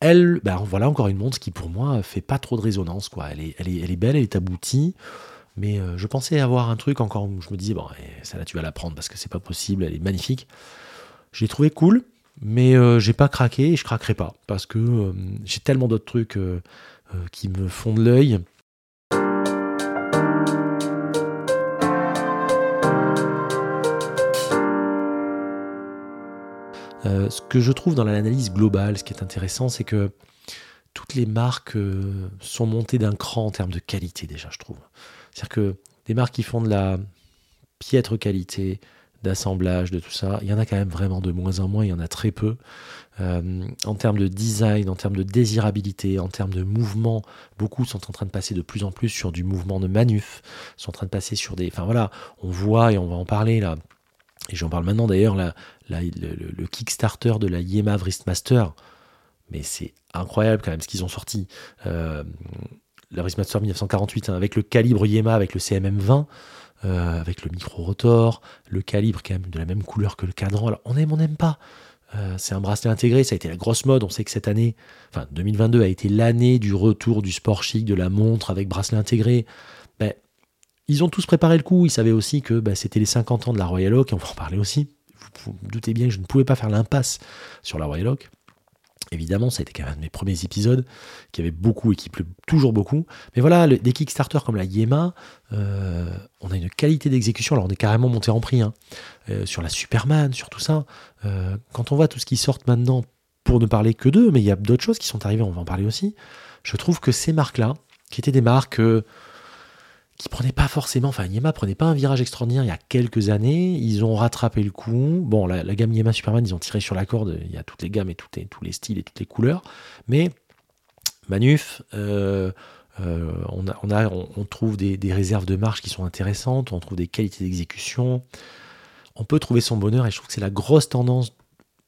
Elle, ben voilà encore une montre qui pour moi fait pas trop de résonance. Quoi. Elle, est, elle, est, elle est belle, elle est aboutie, mais euh, je pensais avoir un truc encore où je me disais, bon, eh, ça là tu vas la prendre parce que c'est pas possible, elle est magnifique. Je l'ai trouvé cool, mais euh, j'ai pas craqué et je craquerai pas parce que euh, j'ai tellement d'autres trucs qui me font de l'œil. Euh, ce que je trouve dans l'analyse globale, ce qui est intéressant, c'est que toutes les marques euh, sont montées d'un cran en termes de qualité déjà, je trouve. C'est-à-dire que des marques qui font de la piètre qualité, d'assemblage, de tout ça, il y en a quand même vraiment de moins en moins, il y en a très peu. Euh, en termes de design, en termes de désirabilité, en termes de mouvement, beaucoup sont en train de passer de plus en plus sur du mouvement de manuf, sont en train de passer sur des... Enfin voilà, on voit, et on va en parler là, et j'en parle maintenant d'ailleurs, la, le Kickstarter de la Yema Wristmaster, mais c'est incroyable quand même ce qu'ils ont sorti. Euh, la Wristmaster 1948 hein, avec le calibre Yema, avec le CMM20, euh, avec le micro-rotor, le calibre quand même de la même couleur que le cadran. Alors on aime, on n'aime pas. Euh, c'est un bracelet intégré, ça a été la grosse mode. On sait que cette année, enfin 2022 a été l'année du retour du sport chic, de la montre avec bracelet intégré. Ben, ils ont tous préparé le coup. Ils savaient aussi que ben, c'était les 50 ans de la Royal Oak, et on va en parler aussi. Vous doutez bien que je ne pouvais pas faire l'impasse sur la Royal Oak. Évidemment, ça a été quand même un de mes premiers épisodes qui avait beaucoup et qui plaît toujours beaucoup. Mais voilà, des Kickstarter comme la Yema, euh, on a une qualité d'exécution. Alors, on est carrément monté en prix hein, euh, sur la Superman, sur tout ça. Euh, quand on voit tout ce qui sort maintenant, pour ne parler que d'eux, mais il y a d'autres choses qui sont arrivées, on va en parler aussi. Je trouve que ces marques-là, qui étaient des marques qui prenait pas forcément, enfin Yema prenait pas un virage extraordinaire il y a quelques années, ils ont rattrapé le coup. Bon, la, gamme Yema Superman, ils ont tiré sur la corde, il y a toutes les gammes et tous les styles et toutes les couleurs, mais Manuf, euh, euh, on, trouve des, réserves de marche qui sont intéressantes, on trouve des qualités d'exécution, on peut trouver son bonheur et je trouve que c'est la grosse tendance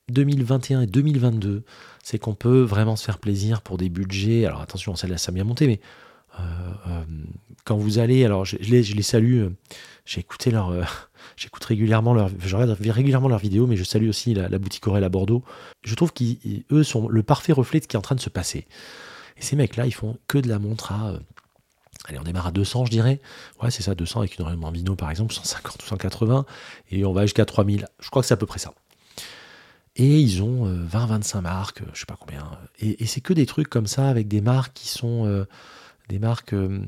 2021 et 2022, c'est qu'on peut vraiment se faire plaisir pour des budgets. Alors attention, ça, ça a bien monté, mais quand vous allez, alors je, les, salue, euh, j'écoute régulièrement leur, je régulièrement leurs vidéos, mais je salue aussi la, boutique Aurel à Bordeaux. Je trouve qu'eux sont le parfait reflet de ce qui est en train de se passer. Et ces mecs-là, ils font que de la montre à Allez, on démarre à 200, je dirais. Ouais, c'est ça, 200 avec une Aurel Mambino, par exemple, 150 ou 180. Et on va jusqu'à 3000. Je crois que c'est à peu près ça. Et ils ont 20-25 marques, je sais pas combien. Et, c'est que des trucs comme ça, avec des marques qui sont des marques euh,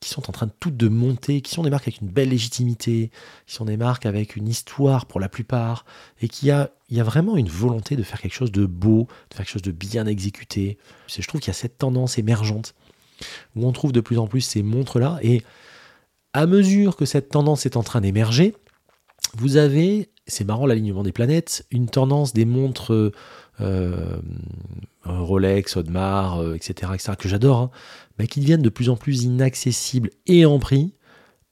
qui sont en train de toutes de monter, qui sont des marques avec une belle légitimité, qui sont des marques avec une histoire pour la plupart, et qui a, il y a vraiment une volonté de faire quelque chose de beau, de faire quelque chose de bien exécuté. Je trouve qu'il y a cette tendance émergente où on trouve de plus en plus ces montres-là, et à mesure que cette tendance est en train d'émerger, vous avez, c'est marrant l'alignement des planètes, une tendance des montres euh, Rolex, Audemars, etc., euh, etc., que j'adore, hein, qui deviennent de plus en plus inaccessibles et en prix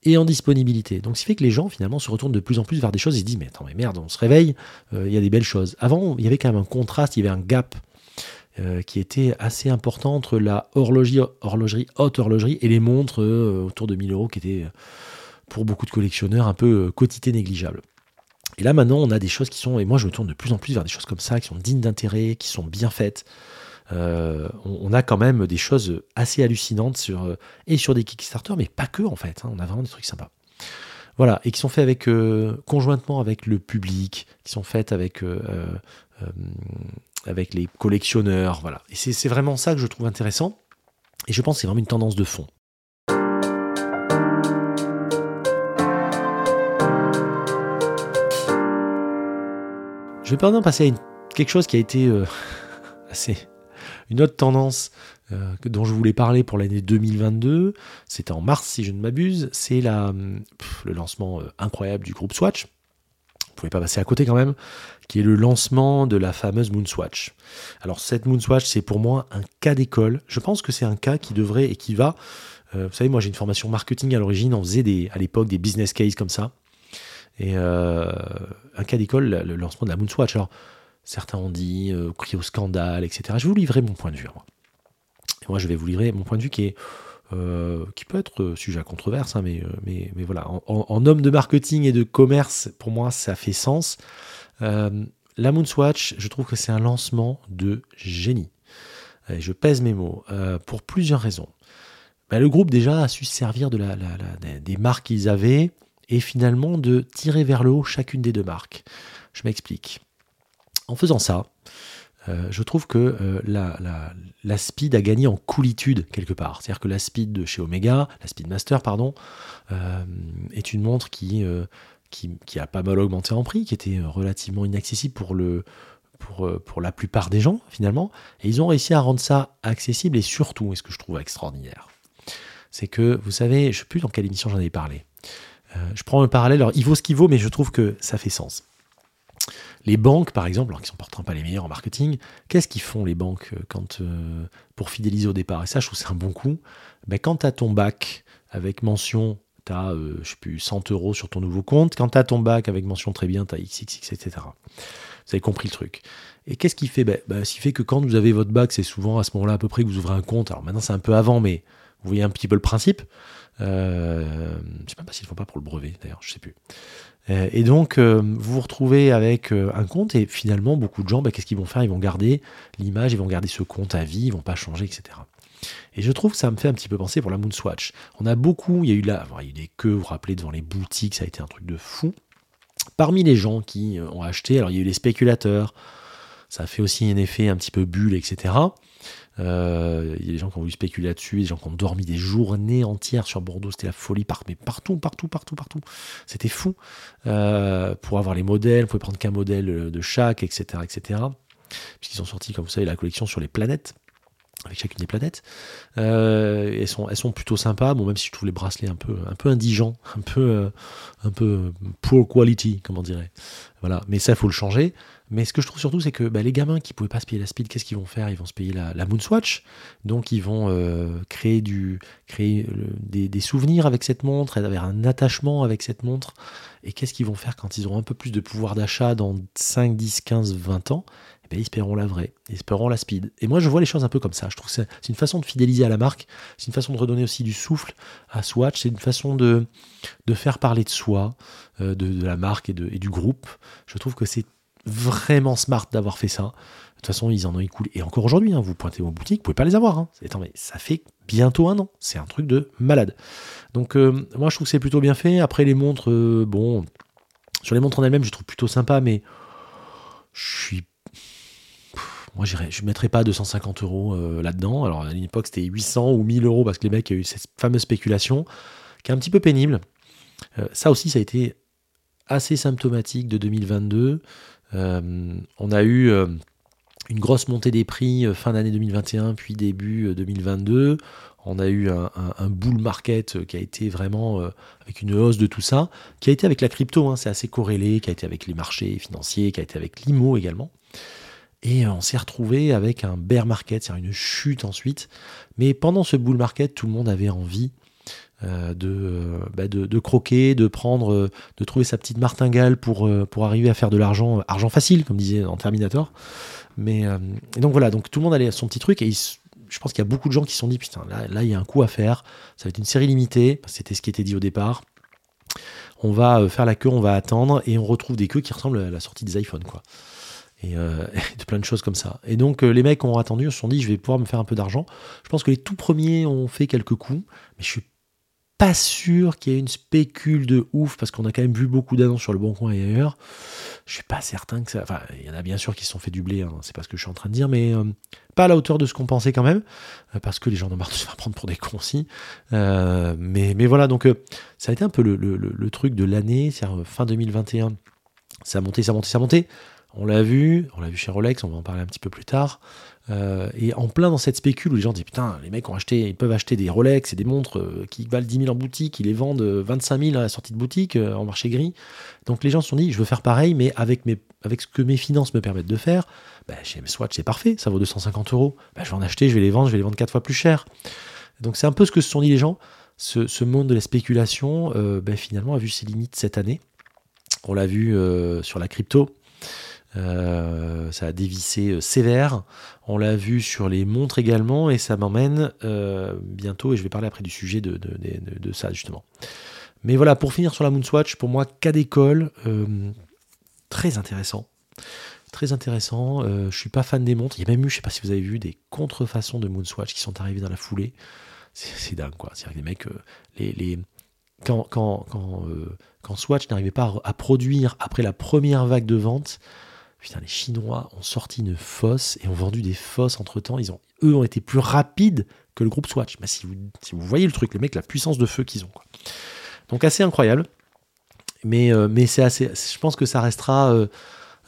et en disponibilité. Donc, ce qui fait que les gens, finalement, se retournent de plus en plus vers des choses et se disent, mais attends, mais merde, on se réveille, euh, il y a des belles choses. Avant, il y avait quand même un contraste, il y avait un gap euh, qui était assez important entre la horlogerie haute horlogerie et les montres autour de 1000 euros qui étaient, pour beaucoup de collectionneurs, un peu quotité négligeable. Et là maintenant, on a des choses qui sont, et moi je me tourne de plus en plus vers des choses comme ça, qui sont dignes d'intérêt, qui sont bien faites. Euh, on, a quand même des choses assez hallucinantes sur, euh, et sur des Kickstarter, mais pas que en fait. Hein. on a vraiment des trucs sympas. Voilà, et qui sont faits avec, euh, conjointement avec le public, qui sont faites avec, avec les collectionneurs. Voilà. Et c'est vraiment ça que je trouve intéressant. Et je pense que c'est vraiment une tendance de fond. Je vais maintenant passer à quelque chose qui a été euh, assez. Une autre tendance euh, dont je voulais parler pour l'année 2022, c'était en mars si je ne m'abuse, c'est le lancement euh, incroyable du groupe Swatch. Vous pouvez pas passer à côté quand même, qui est le lancement de la fameuse Moonswatch. Alors cette Moonswatch, c'est pour moi un cas d'école. Je pense que c'est un cas qui devrait et qui va. vous savez, moi j'ai une formation marketing à l'origine, on faisait des, à l'époque des business cases comme ça. Et euh, un cas d'école, le lancement de la Moonswatch. Alors, certains ont dit, euh, crié au scandale, etc. Je vais vous livrer mon point de vue. Moi. Je vais vous livrer mon point de vue qui est euh, qui peut être sujet à controverse, hein, mais, mais, voilà, en, homme de marketing et de commerce, pour moi, ça fait sens. la Moonswatch, je trouve que c'est un lancement de génie. Je pèse mes mots, pour plusieurs raisons. Ben, le groupe déjà a su se servir de la, des marques qu'ils avaient, et finalement de tirer vers le haut chacune des deux marques. Je m'explique. En faisant ça, euh, je trouve que euh, la, la, Speed a gagné en coolitude quelque part. C'est-à-dire que la Speed de chez Omega, la Speedmaster, pardon, euh, est une montre qui, qui, a pas mal augmenté en prix, qui était relativement inaccessible pour, le, pour, pour la plupart des gens, finalement. Et ils ont réussi à rendre ça accessible et surtout, et ce que je trouve extraordinaire, c'est que, vous savez, je ne sais plus dans quelle émission j'en ai parlé, je prends un parallèle, alors il vaut ce qu'il vaut, mais je trouve que ça fait sens. Les banques, par exemple, alors qui sont pourtant pas les meilleurs en marketing, qu'est-ce qu'ils font les banques euh, quand, euh, pour fidéliser au départ? Et ça, je trouve c'est un bon coup. Ben, quand tu as ton bac avec mention, tu as, je sais plus, 100 euros sur ton nouveau compte. Quand tu as ton bac avec mention très bien, tu as XXX, etc. Vous avez compris le truc. Et qu'est-ce qui fait? Ben, ben, Ce qui fait que quand vous avez votre bac, c'est souvent à ce moment-là à peu près que vous ouvrez un compte. Alors maintenant, c'est un peu avant, mais vous voyez un petit peu le principe. Euh, je sais pas s'ils ne font pas pour le brevet, d'ailleurs, je sais plus. Euh, et donc, euh, vous vous retrouvez avec un compte, et finalement, beaucoup de gens, bah, qu'est-ce qu'ils vont faire? Ils vont garder l'image, ils vont garder ce compte à vie, ils vont pas changer, etc. Et je trouve que ça me fait un petit peu penser pour la Moonswatch. On a beaucoup, il y a eu là, il y a eu des queues, vous vous rappelez, devant les boutiques, ça a été un truc de fou. Parmi les gens qui ont acheté, alors il y a eu les spéculateurs, ça a fait aussi un effet un petit peu bulle, etc. Euh, il y a des gens qui ont voulu spéculer là-dessus, des gens qui ont dormi des journées entières sur Bordeaux, c'était la folie, mais partout, partout, partout, partout. C'était fou. Euh, pour avoir les modèles, vous pouvez prendre qu'un modèle de chaque, etc., etc. Puisqu'ils ont sorti, comme vous savez, la collection sur les planètes. avec chacune des planètes. Euh, elles, sont, plutôt sympas, bon, même si je trouve les bracelets un peu, indigents, un peu, euh, un peu poor quality, comme on dirait. Voilà. Mais ça, il faut le changer. Mais ce que je trouve surtout, c'est que bah, les gamins qui ne pouvaient pas se payer la speed, qu'est-ce qu'ils vont faire? Ils vont se payer la, la Moonswatch. Donc, ils vont euh, créer, créer des, souvenirs avec cette montre, avoir un attachement avec cette montre. Et qu'est-ce qu'ils vont faire quand ils auront un peu plus de pouvoir d'achat dans 5, 10, 15, 20 ans? Eh ils paieront la vraie, ils paieront la speed. Et moi, je vois les choses un peu comme ça. Je trouve que c'est une façon de fidéliser à la marque, c'est une façon de redonner aussi du souffle à Swatch, c'est une façon de, faire parler de soi, euh, de, la marque et, et du groupe. Je trouve que c'est vraiment smart d'avoir fait ça. De toute façon, ils en ont écoulé. Et encore aujourd'hui, hein, vous pointez vos boutiques, vous pouvez pas les avoir. Hein. mais ça fait bientôt un an. C'est un truc de malade. Donc, euh, moi, je trouve que c'est plutôt bien fait. Après, les montres, euh, bon, sur les montres en elles-mêmes, je trouve plutôt sympa, mais je suis moi, je ne mettrais pas 250 euros euh, là-dedans. Alors, à l'époque, c'était 800 ou 1000 euros parce que les mecs, il y a eu cette fameuse spéculation qui est un petit peu pénible. Ça aussi, ça a été assez symptomatique de 2022. Euh, on a eu une grosse montée des prix fin d'année 2021, puis début 2022. On a eu un, bull market qui a été vraiment avec une hausse de tout ça, qui a été avec la crypto, hein, c'est assez corrélé, qui a été avec les marchés financiers, qui a été avec l'IMO également. Et on s'est retrouvé avec un bear market, c'est-à-dire une chute ensuite. Mais pendant ce bull market, tout le monde avait envie euh, euh, bah, de, de, croquer, de prendre, euh, de trouver sa petite martingale pour, pour arriver à faire de l'argent, argent facile, comme disait en Terminator. Mais et donc voilà, donc tout le monde allait à son petit truc et je pense qu'il y a beaucoup de gens qui se sont dit putain là, là il y a un coup à faire, ça va être une série limitée, c'était ce qui était dit au départ. On va faire la queue, on va attendre et on retrouve des queues qui ressemblent à la sortie des iPhones quoi et, de plein de choses comme ça. Et donc les mecs ont attendu, se sont dit je vais pouvoir me faire un peu d'argent. Je pense que les tout premiers ont fait quelques coups, mais je suis pas sûr qu'il y ait une spécule de ouf parce qu'on a quand même vu beaucoup d'annonces sur le bon coin et ailleurs. Je suis pas certain que ça. Enfin, il y en a bien sûr qui se sont fait du blé, hein, c'est pas ce que je suis en train de dire, mais euh, pas à la hauteur de ce qu'on pensait quand même, parce que les gens ont marre de se faire prendre pour des cons aussi. mais, mais voilà, donc ça a été un peu le, le truc de l'année, c'est-à-dire fin 2021. Ça a monté, ça a monté, ça a monté. On l'a vu, on l'a vu chez Rolex, on va en parler un petit peu plus tard. Euh, et en plein dans cette spécule où les gens disent putain, les mecs ont acheté, ils peuvent acheter des Rolex et des montres euh, qui valent 10 000 en boutique, ils les vendent 25 euh, 000 à la sortie de boutique en marché gris. Donc les gens se sont dit je veux faire pareil, mais avec, mes, avec ce que mes finances me permettent de faire, bah, chez Swatch c'est parfait, ça vaut 250 euros. Bah, je vais en acheter, je vais les vendre, je vais les vendre 4 fois plus cher. Donc c'est un peu ce que se sont dit les gens. Ce, monde de la spéculation, bah, finalement, a vu ses limites cette année. On l'a vu sur la crypto. Euh, ça a dévissé euh, sévère. On l'a vu sur les montres également et ça m'emmène euh, bientôt, et je vais parler après du sujet de, ça justement. Mais voilà, pour finir sur la Moonswatch, pour moi, cas d'école, très intéressant. Très intéressant. je suis pas fan des montres. Il y a même eu, je sais pas si vous avez vu, des contrefaçons de Moonswatch qui sont arrivées dans la foulée. C'est dingue, quoi. C'est-à-dire que les mecs, les, quand, quand, quand, quand Swatch n'arrivait pas à, produire après la première vague de vente, Putain, les Chinois ont sorti une fosse et ont vendu des fosses entre temps. Ils ont, eux ont été plus rapides que le groupe Swatch. Mais si vous, si vous voyez le truc, les mecs, la puissance de feu qu'ils ont. Quoi. Donc assez incroyable. Mais, euh, mais c'est assez. Je pense que ça restera euh,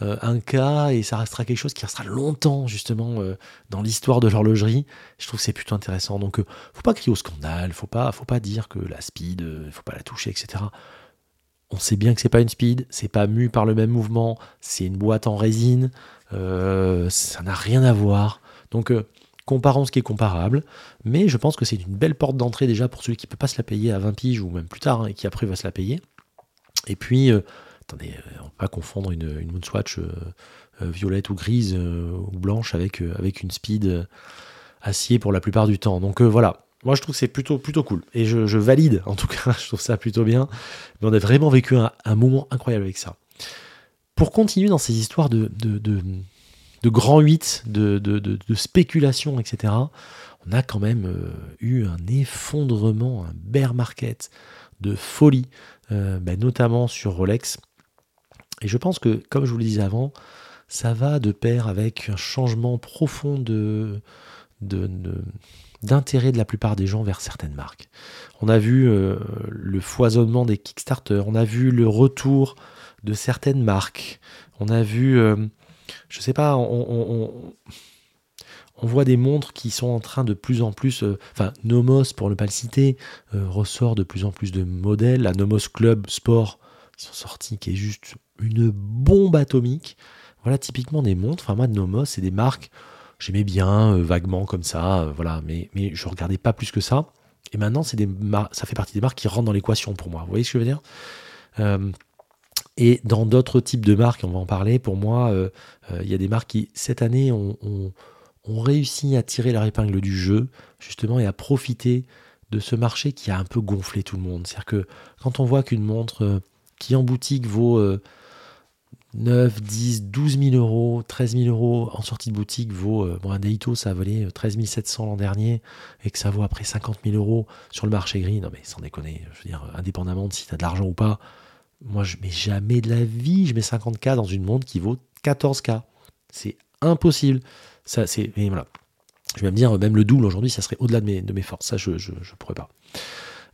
euh, un cas et ça restera quelque chose qui restera longtemps justement dans l'histoire de l'horlogerie. Je trouve que c'est plutôt intéressant. Donc faut pas crier au scandale, faut pas, faut pas dire que la speed, faut pas la toucher, etc on sait bien que c'est pas une speed, c'est pas mu par le même mouvement, c'est une boîte en résine, euh, ça n'a rien à voir. Donc euh, comparons ce qui est comparable, mais je pense que c'est une belle porte d'entrée déjà pour celui qui peut pas se la payer à 20 piges ou même plus tard hein, et qui après va se la payer. Et puis, euh, attendez, on va pas confondre une, une Moonswatch violette ou grise ou blanche avec, avec une speed acier pour la plupart du temps. Donc voilà, moi, je trouve que c'est plutôt, plutôt cool. Et je, valide, en tout cas, je trouve ça plutôt bien. Mais on a vraiment vécu un, moment incroyable avec ça. Pour continuer dans ces histoires de, de, de, grands 8, de, de, spéculation, etc., on a quand même euh, eu un effondrement, un bear market de folie, euh, ben, notamment sur Rolex. Et je pense que, comme je vous le disais avant, ça va de pair avec un changement profond de, de, d'intérêt de la plupart des gens vers certaines marques. On a vu euh, le foisonnement des Kickstarter, on a vu le retour de certaines marques, on a vu, je euh, je sais pas, on, voit des montres qui sont en train de plus en plus, euh, enfin Nomos pour ne pas le citer, euh, ressort de plus en plus de modèles. La Nomos Club Sport, ils sont sortis, qui est juste une bombe atomique. Voilà typiquement des montres. Enfin moi, Nomos, c'est des marques, j'aimais bien euh, vaguement comme ça, voilà, mais, mais je regardais pas plus que ça. Et maintenant, c'est des ça fait partie des marques qui rentrent dans l'équation pour moi. Vous voyez ce que je veux dire? Et dans d'autres types de marques, on va en parler, pour moi, il y a des marques qui, cette année, ont, ont réussi à tirer leur épingle du jeu, justement, et à profiter de ce marché qui a un peu gonflé tout le monde. C'est-à-dire que quand on voit qu'une montre euh, qui en boutique vaut 9, 10, 12 000 euros, 13 000 euros, en sortie de boutique vaut, euh, bon, un Deito, ça a volé 13 700 l'an dernier, et que ça vaut après 50 000 euros sur le marché gris, non mais sans déconner, je veux dire, indépendamment de si tu as de l'argent ou pas, moi je mets jamais de la vie, je mets 50K dans une montre qui vaut 14K. C'est impossible. Ça, c'est, voilà. Je vais me dire, même le double aujourd'hui, ça serait au-delà de mes forces. Ça, je ne pourrais pas.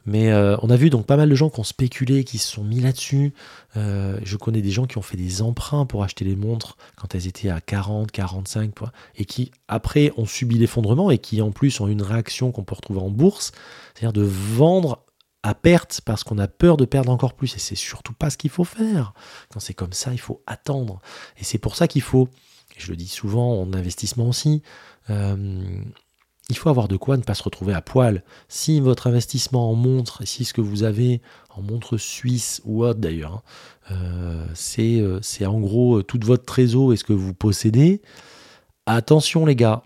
Mais euh, on a vu donc pas mal de gens qui ont spéculé, qui se sont mis là-dessus. Euh, je connais des gens qui ont fait des emprunts pour acheter les montres quand elles étaient à 40, 45, et qui après ont subi l'effondrement et qui en plus ont une réaction qu'on peut retrouver en bourse, c'est-à-dire de vendre à perte parce qu'on a peur de perdre encore plus. Et c'est surtout pas ce qu'il faut faire. Quand c'est comme ça, il faut attendre. Et c'est pour ça qu'il faut je le dis souvent en investissement aussi, euh, il faut avoir de quoi ne pas se retrouver à poil. Si votre investissement en montre, si ce que vous avez en montre suisse ou autre d'ailleurs, hein, euh, euh, c'est en gros toute votre trésor et ce que vous possédez, attention les gars,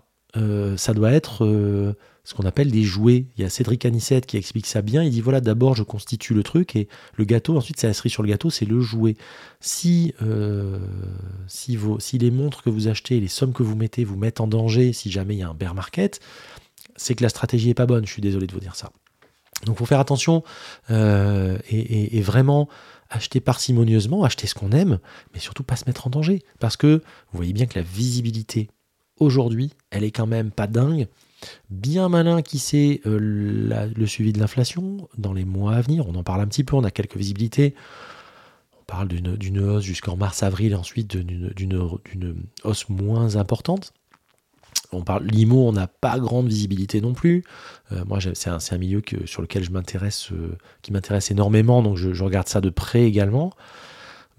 ça doit être ce qu'on appelle des jouets. Il y a Cédric Anissette qui explique ça bien. Il dit voilà, d'abord je constitue le truc et le gâteau, ensuite c'est la cerise sur le gâteau, c'est le jouet. Si, euh, si, vos, si les montres que vous achetez, les sommes que vous mettez vous mettent en danger si jamais il y a un bear market, c'est que la stratégie est pas bonne. Je suis désolé de vous dire ça. Donc il faut faire attention euh, et, vraiment acheter parcimonieusement, acheter ce qu'on aime, mais surtout pas se mettre en danger. Parce que vous voyez bien que la visibilité aujourd'hui, elle est quand même pas dingue bien malin qui sait euh, le suivi de l'inflation dans les mois à venir. On en parle un petit peu, on a quelques visibilités. On parle d'une hausse jusqu'en mars-avril, ensuite d'une hausse moins importante. On parle l'IMO, on n'a pas grande visibilité non plus. Euh, moi, c'est un, milieu sur lequel je m'intéresse, euh, qui m'intéresse énormément, donc je, regarde ça de près également.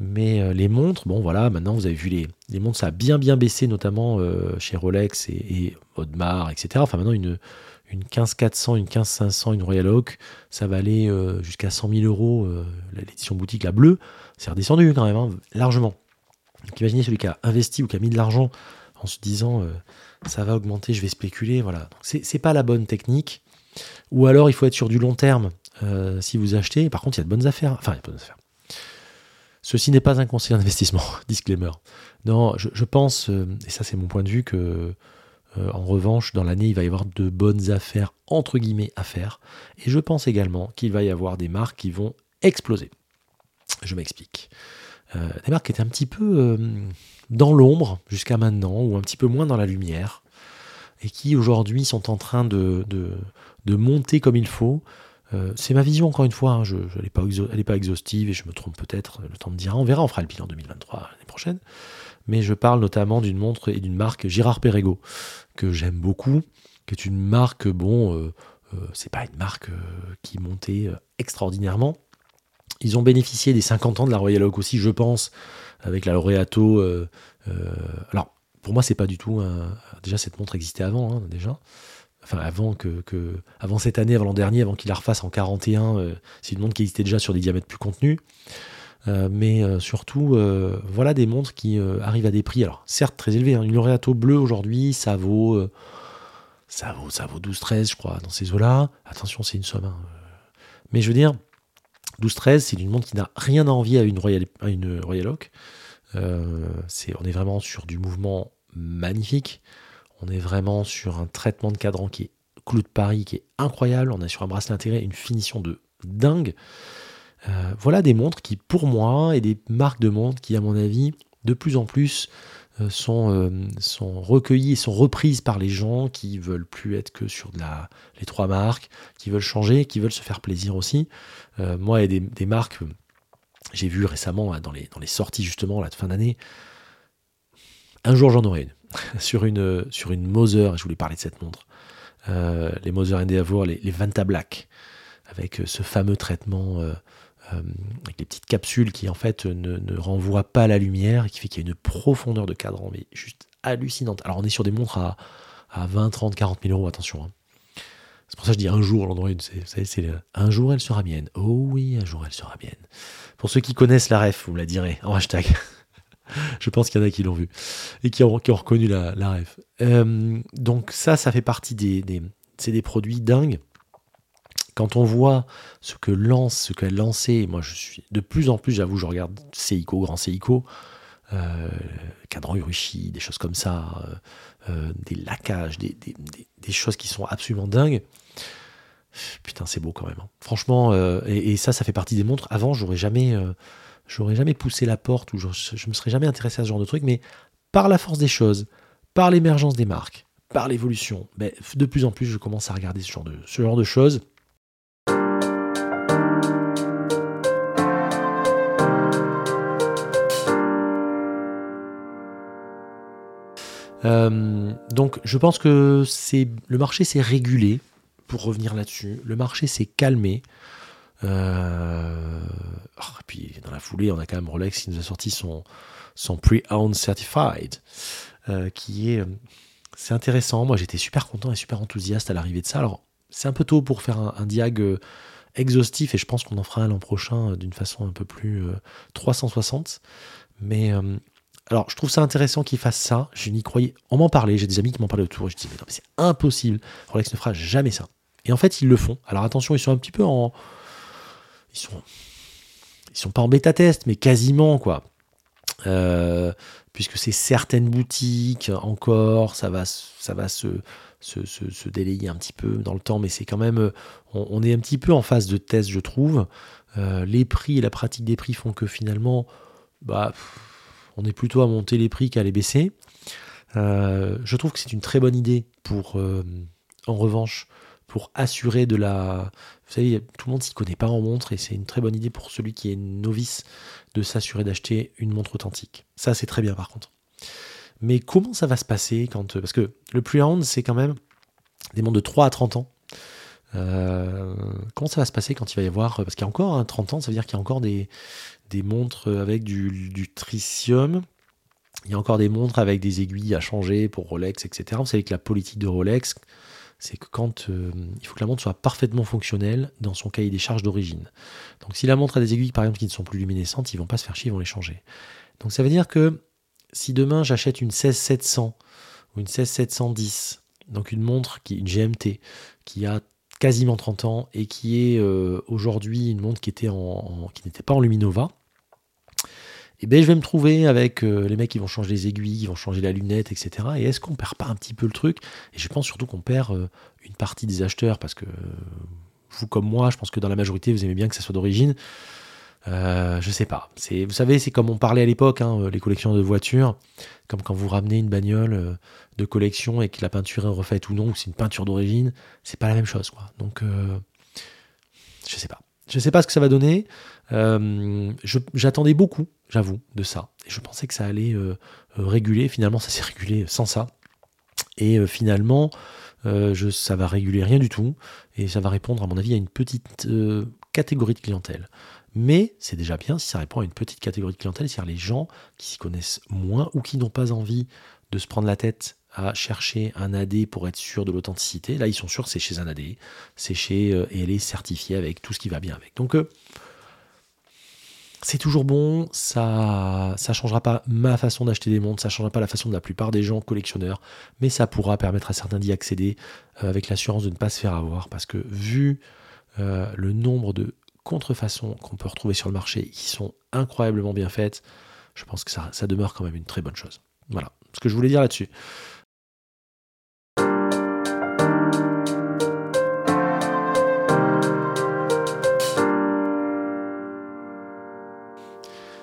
Mais euh, les montres, bon voilà, maintenant vous avez vu les, montres, ça a bien bien baissé, notamment chez Rolex et, Audemars, etc. Enfin maintenant une, une 15400, une 15500, une Royal Oak, ça va aller euh, jusqu'à 100 000 euros. L'édition boutique, la bleue, c'est redescendu quand même, hein, largement. Donc imaginez celui qui a investi ou qui a mis de l'argent en se disant ça va augmenter, je vais spéculer, voilà. C'est pas la bonne technique. Ou alors il faut être sur du long terme si vous achetez. Par contre, il y a de bonnes affaires. Enfin, il y a de bonnes affaires. Ceci n'est pas un conseil d'investissement, disclaimer. Non, je, pense, euh, et ça c'est mon point de vue, que euh, en revanche, dans l'année, il va y avoir de bonnes affaires, entre guillemets, à faire. Et je pense également qu'il va y avoir des marques qui vont exploser. Je m'explique. Euh, des marques qui étaient un petit peu dans l'ombre jusqu'à maintenant, ou un petit peu moins dans la lumière, et qui aujourd'hui sont en train de, de monter comme il faut. Euh, c'est ma vision, encore une fois, hein, elle n'est pas, pas, exhaustive et je me trompe peut-être, le temps me dira, on verra, on fera le bilan 2023 l'année prochaine. Mais je parle notamment d'une montre et d'une marque Girard Perregaux, que j'aime beaucoup, qui est une marque, bon, euh, euh, c'est pas une marque qui montait extraordinairement. Ils ont bénéficié des 50 ans de la Royal Oak aussi, je pense, avec la Laureato. alors, pour moi, c'est pas du tout. Déjà, cette montre existait avant, hein, déjà enfin avant que, avant cette année, avant l'an dernier, avant qu'il la refasse en 41, euh, c'est une montre qui existait déjà sur des diamètres plus contenus. Euh, mais euh, surtout, voilà des montres qui arrivent à des prix, alors certes très élevés. Hein. Une Laureato bleue aujourd'hui, ça vaut, ça vaut, ça vaut 12-13, je crois, dans ces eaux-là. Attention, c'est une somme. Hein. Mais je veux dire, 12-13, c'est une montre qui n'a rien à envier à une Royal, Oak. c'est, on est vraiment sur du mouvement magnifique. On est vraiment sur un traitement de cadran qui est clou de Paris, qui est incroyable. On est sur un bracelet intégré, une finition de dingue. Euh, voilà des montres qui, pour moi, et des marques de montres qui, à mon avis, de plus en plus euh, sont, euh, sont recueillies et sont reprises par les gens qui veulent plus être que sur de les trois marques, qui veulent changer, qui veulent se faire plaisir aussi. moi, et des, des marques, j'ai vu récemment dans les, sorties justement là, de fin d'année, un jour j'en aurai une. sur une, sur une Moser, je voulais parler de cette montre. les Moser Endeavour, les, les Vanta Black, avec ce fameux traitement avec les petites capsules qui en fait ne, renvoient pas la lumière et qui fait qu'il y a une profondeur de cadran mais juste hallucinante. Alors on est sur des montres à, à 20, 30, 40 000 euros, attention. Hein. C'est pour ça que je dis un jour, l'endroit, c'est, un jour elle sera mienne. Oh oui, un jour elle sera mienne. Pour ceux qui connaissent la ref, vous me la direz en hashtag. je pense qu'il y en a qui l'ont vu et qui ont, reconnu la, la ref. Euh, donc ça, ça fait partie des, des c'est des produits dingues. Quand on voit ce que lance, ce qu'elle lancé, moi je suis de plus en plus, j'avoue, je regarde Seiko, grand Seiko, euh, cadran Urushi, des choses comme ça, euh, euh, des lacages, des, choses qui sont absolument dingues. Putain, c'est beau quand même. Hein. Franchement, et, ça, ça fait partie des montres. Avant, j'aurais jamais, j'aurais jamais poussé la porte ou je, je me serais jamais intéressé à ce genre de truc, mais par la force des choses, par l'émergence des marques, par l'évolution, ben, de plus en plus, je commence à regarder ce genre de choses. Euh, donc je pense que c'est le marché s'est régulé, pour revenir là-dessus. Le marché s'est calmé. Euh, oh, et puis dans la foulée, on a quand même Rolex qui nous a sorti son, son Pre-Owned Certified, euh, qui est... C'est intéressant, moi j'étais super content et super enthousiaste à l'arrivée de ça. Alors c'est un peu tôt pour faire un, diag exhaustif et je pense qu'on en fera un l'an prochain d'une façon un peu plus 360. Mais alors, je trouve ça intéressant qu'ils fassent ça. Je n'y croyais. On m'en parlait, j'ai des amis qui m'en parlaient autour. je dis, mais non, mais c'est impossible. Rolex ne fera jamais ça. Et en fait, ils le font. Alors, attention, ils sont un petit peu en. Ils sont. Ils sont pas en bêta-test, mais quasiment, quoi. Euh, puisque c'est certaines boutiques encore, ça va, ça va se, se, se, délayer un petit peu dans le temps, mais c'est quand même. On, est un petit peu en phase de test, je trouve. Euh, les prix et la pratique des prix font que finalement. Bah on est plutôt à monter les prix qu'à les baisser. Euh, je trouve que c'est une très bonne idée pour, euh, en revanche, pour assurer de la. Vous savez, tout le monde s'y connaît pas en montre et c'est une très bonne idée pour celui qui est novice de s'assurer d'acheter une montre authentique. Ça, c'est très bien par contre. Mais comment ça va se passer quand. Parce que le pre-owned, c'est quand même des montres de 3 à 30 ans. Euh, comment ça va se passer quand il va y avoir. Parce qu'il y a encore 30 ans, ça veut dire qu'il y a encore des, des montres avec du, tritium. Il y a encore des montres avec des aiguilles à changer pour Rolex, etc. Vous savez que la politique de Rolex, c'est que quand euh, il faut que la montre soit parfaitement fonctionnelle dans son cahier des charges d'origine. Donc si la montre a des aiguilles par exemple qui ne sont plus luminescentes, ils vont pas se faire chier, ils vont les changer. Donc ça veut dire que si demain j'achète une 16700 ou une 16710, donc une montre qui une GMT qui a quasiment 30 ans et qui est euh, aujourd'hui une montre qui était n'était pas en Luminova, et eh ben je vais me trouver avec euh, les mecs qui vont changer les aiguilles, qui vont changer la lunette, etc. Et est-ce qu'on perd pas un petit peu le truc? Et je pense surtout qu'on perd euh, une partie des acheteurs parce que vous comme moi, je pense que dans la majorité vous aimez bien que ça soit d'origine. Euh, je sais pas. Vous savez, c'est comme on parlait à l'époque, hein, les collections de voitures, comme quand vous ramenez une bagnole de collection et que la peinture est refaite ou non, ou c'est une peinture d'origine, c'est pas la même chose. Donc, je sais pas. Je sais pas ce que ça va donner. j'attendais beaucoup j'avoue, de ça. Et je pensais que ça allait euh, euh, réguler. Finalement, ça s'est régulé sans ça. Et euh, finalement, je, ça va réguler rien du tout. Et ça va répondre, à mon avis, à une petite catégorie de clientèle. Mais c'est déjà bien si ça répond à une petite catégorie de clientèle, c'est-à-dire les gens qui s'y connaissent moins ou qui n'ont pas envie de se prendre la tête à chercher un AD pour être sûr de l'authenticité. Là, ils sont sûrs que c'est chez un AD, c'est chez et elle est certifiée avec tout ce qui va bien avec. Donc, c'est toujours bon, ça ça changera pas ma façon d'acheter des montres, ça changera pas la façon de la plupart des gens collectionneurs, mais ça pourra permettre à certains d'y accéder euh, avec l'assurance de ne pas se faire avoir, parce que vu euh, le nombre de contrefaçons qu'on peut retrouver sur le marché qui sont incroyablement bien faites, je pense que ça, demeure quand même une très bonne chose. Voilà ce que je voulais dire là-dessus.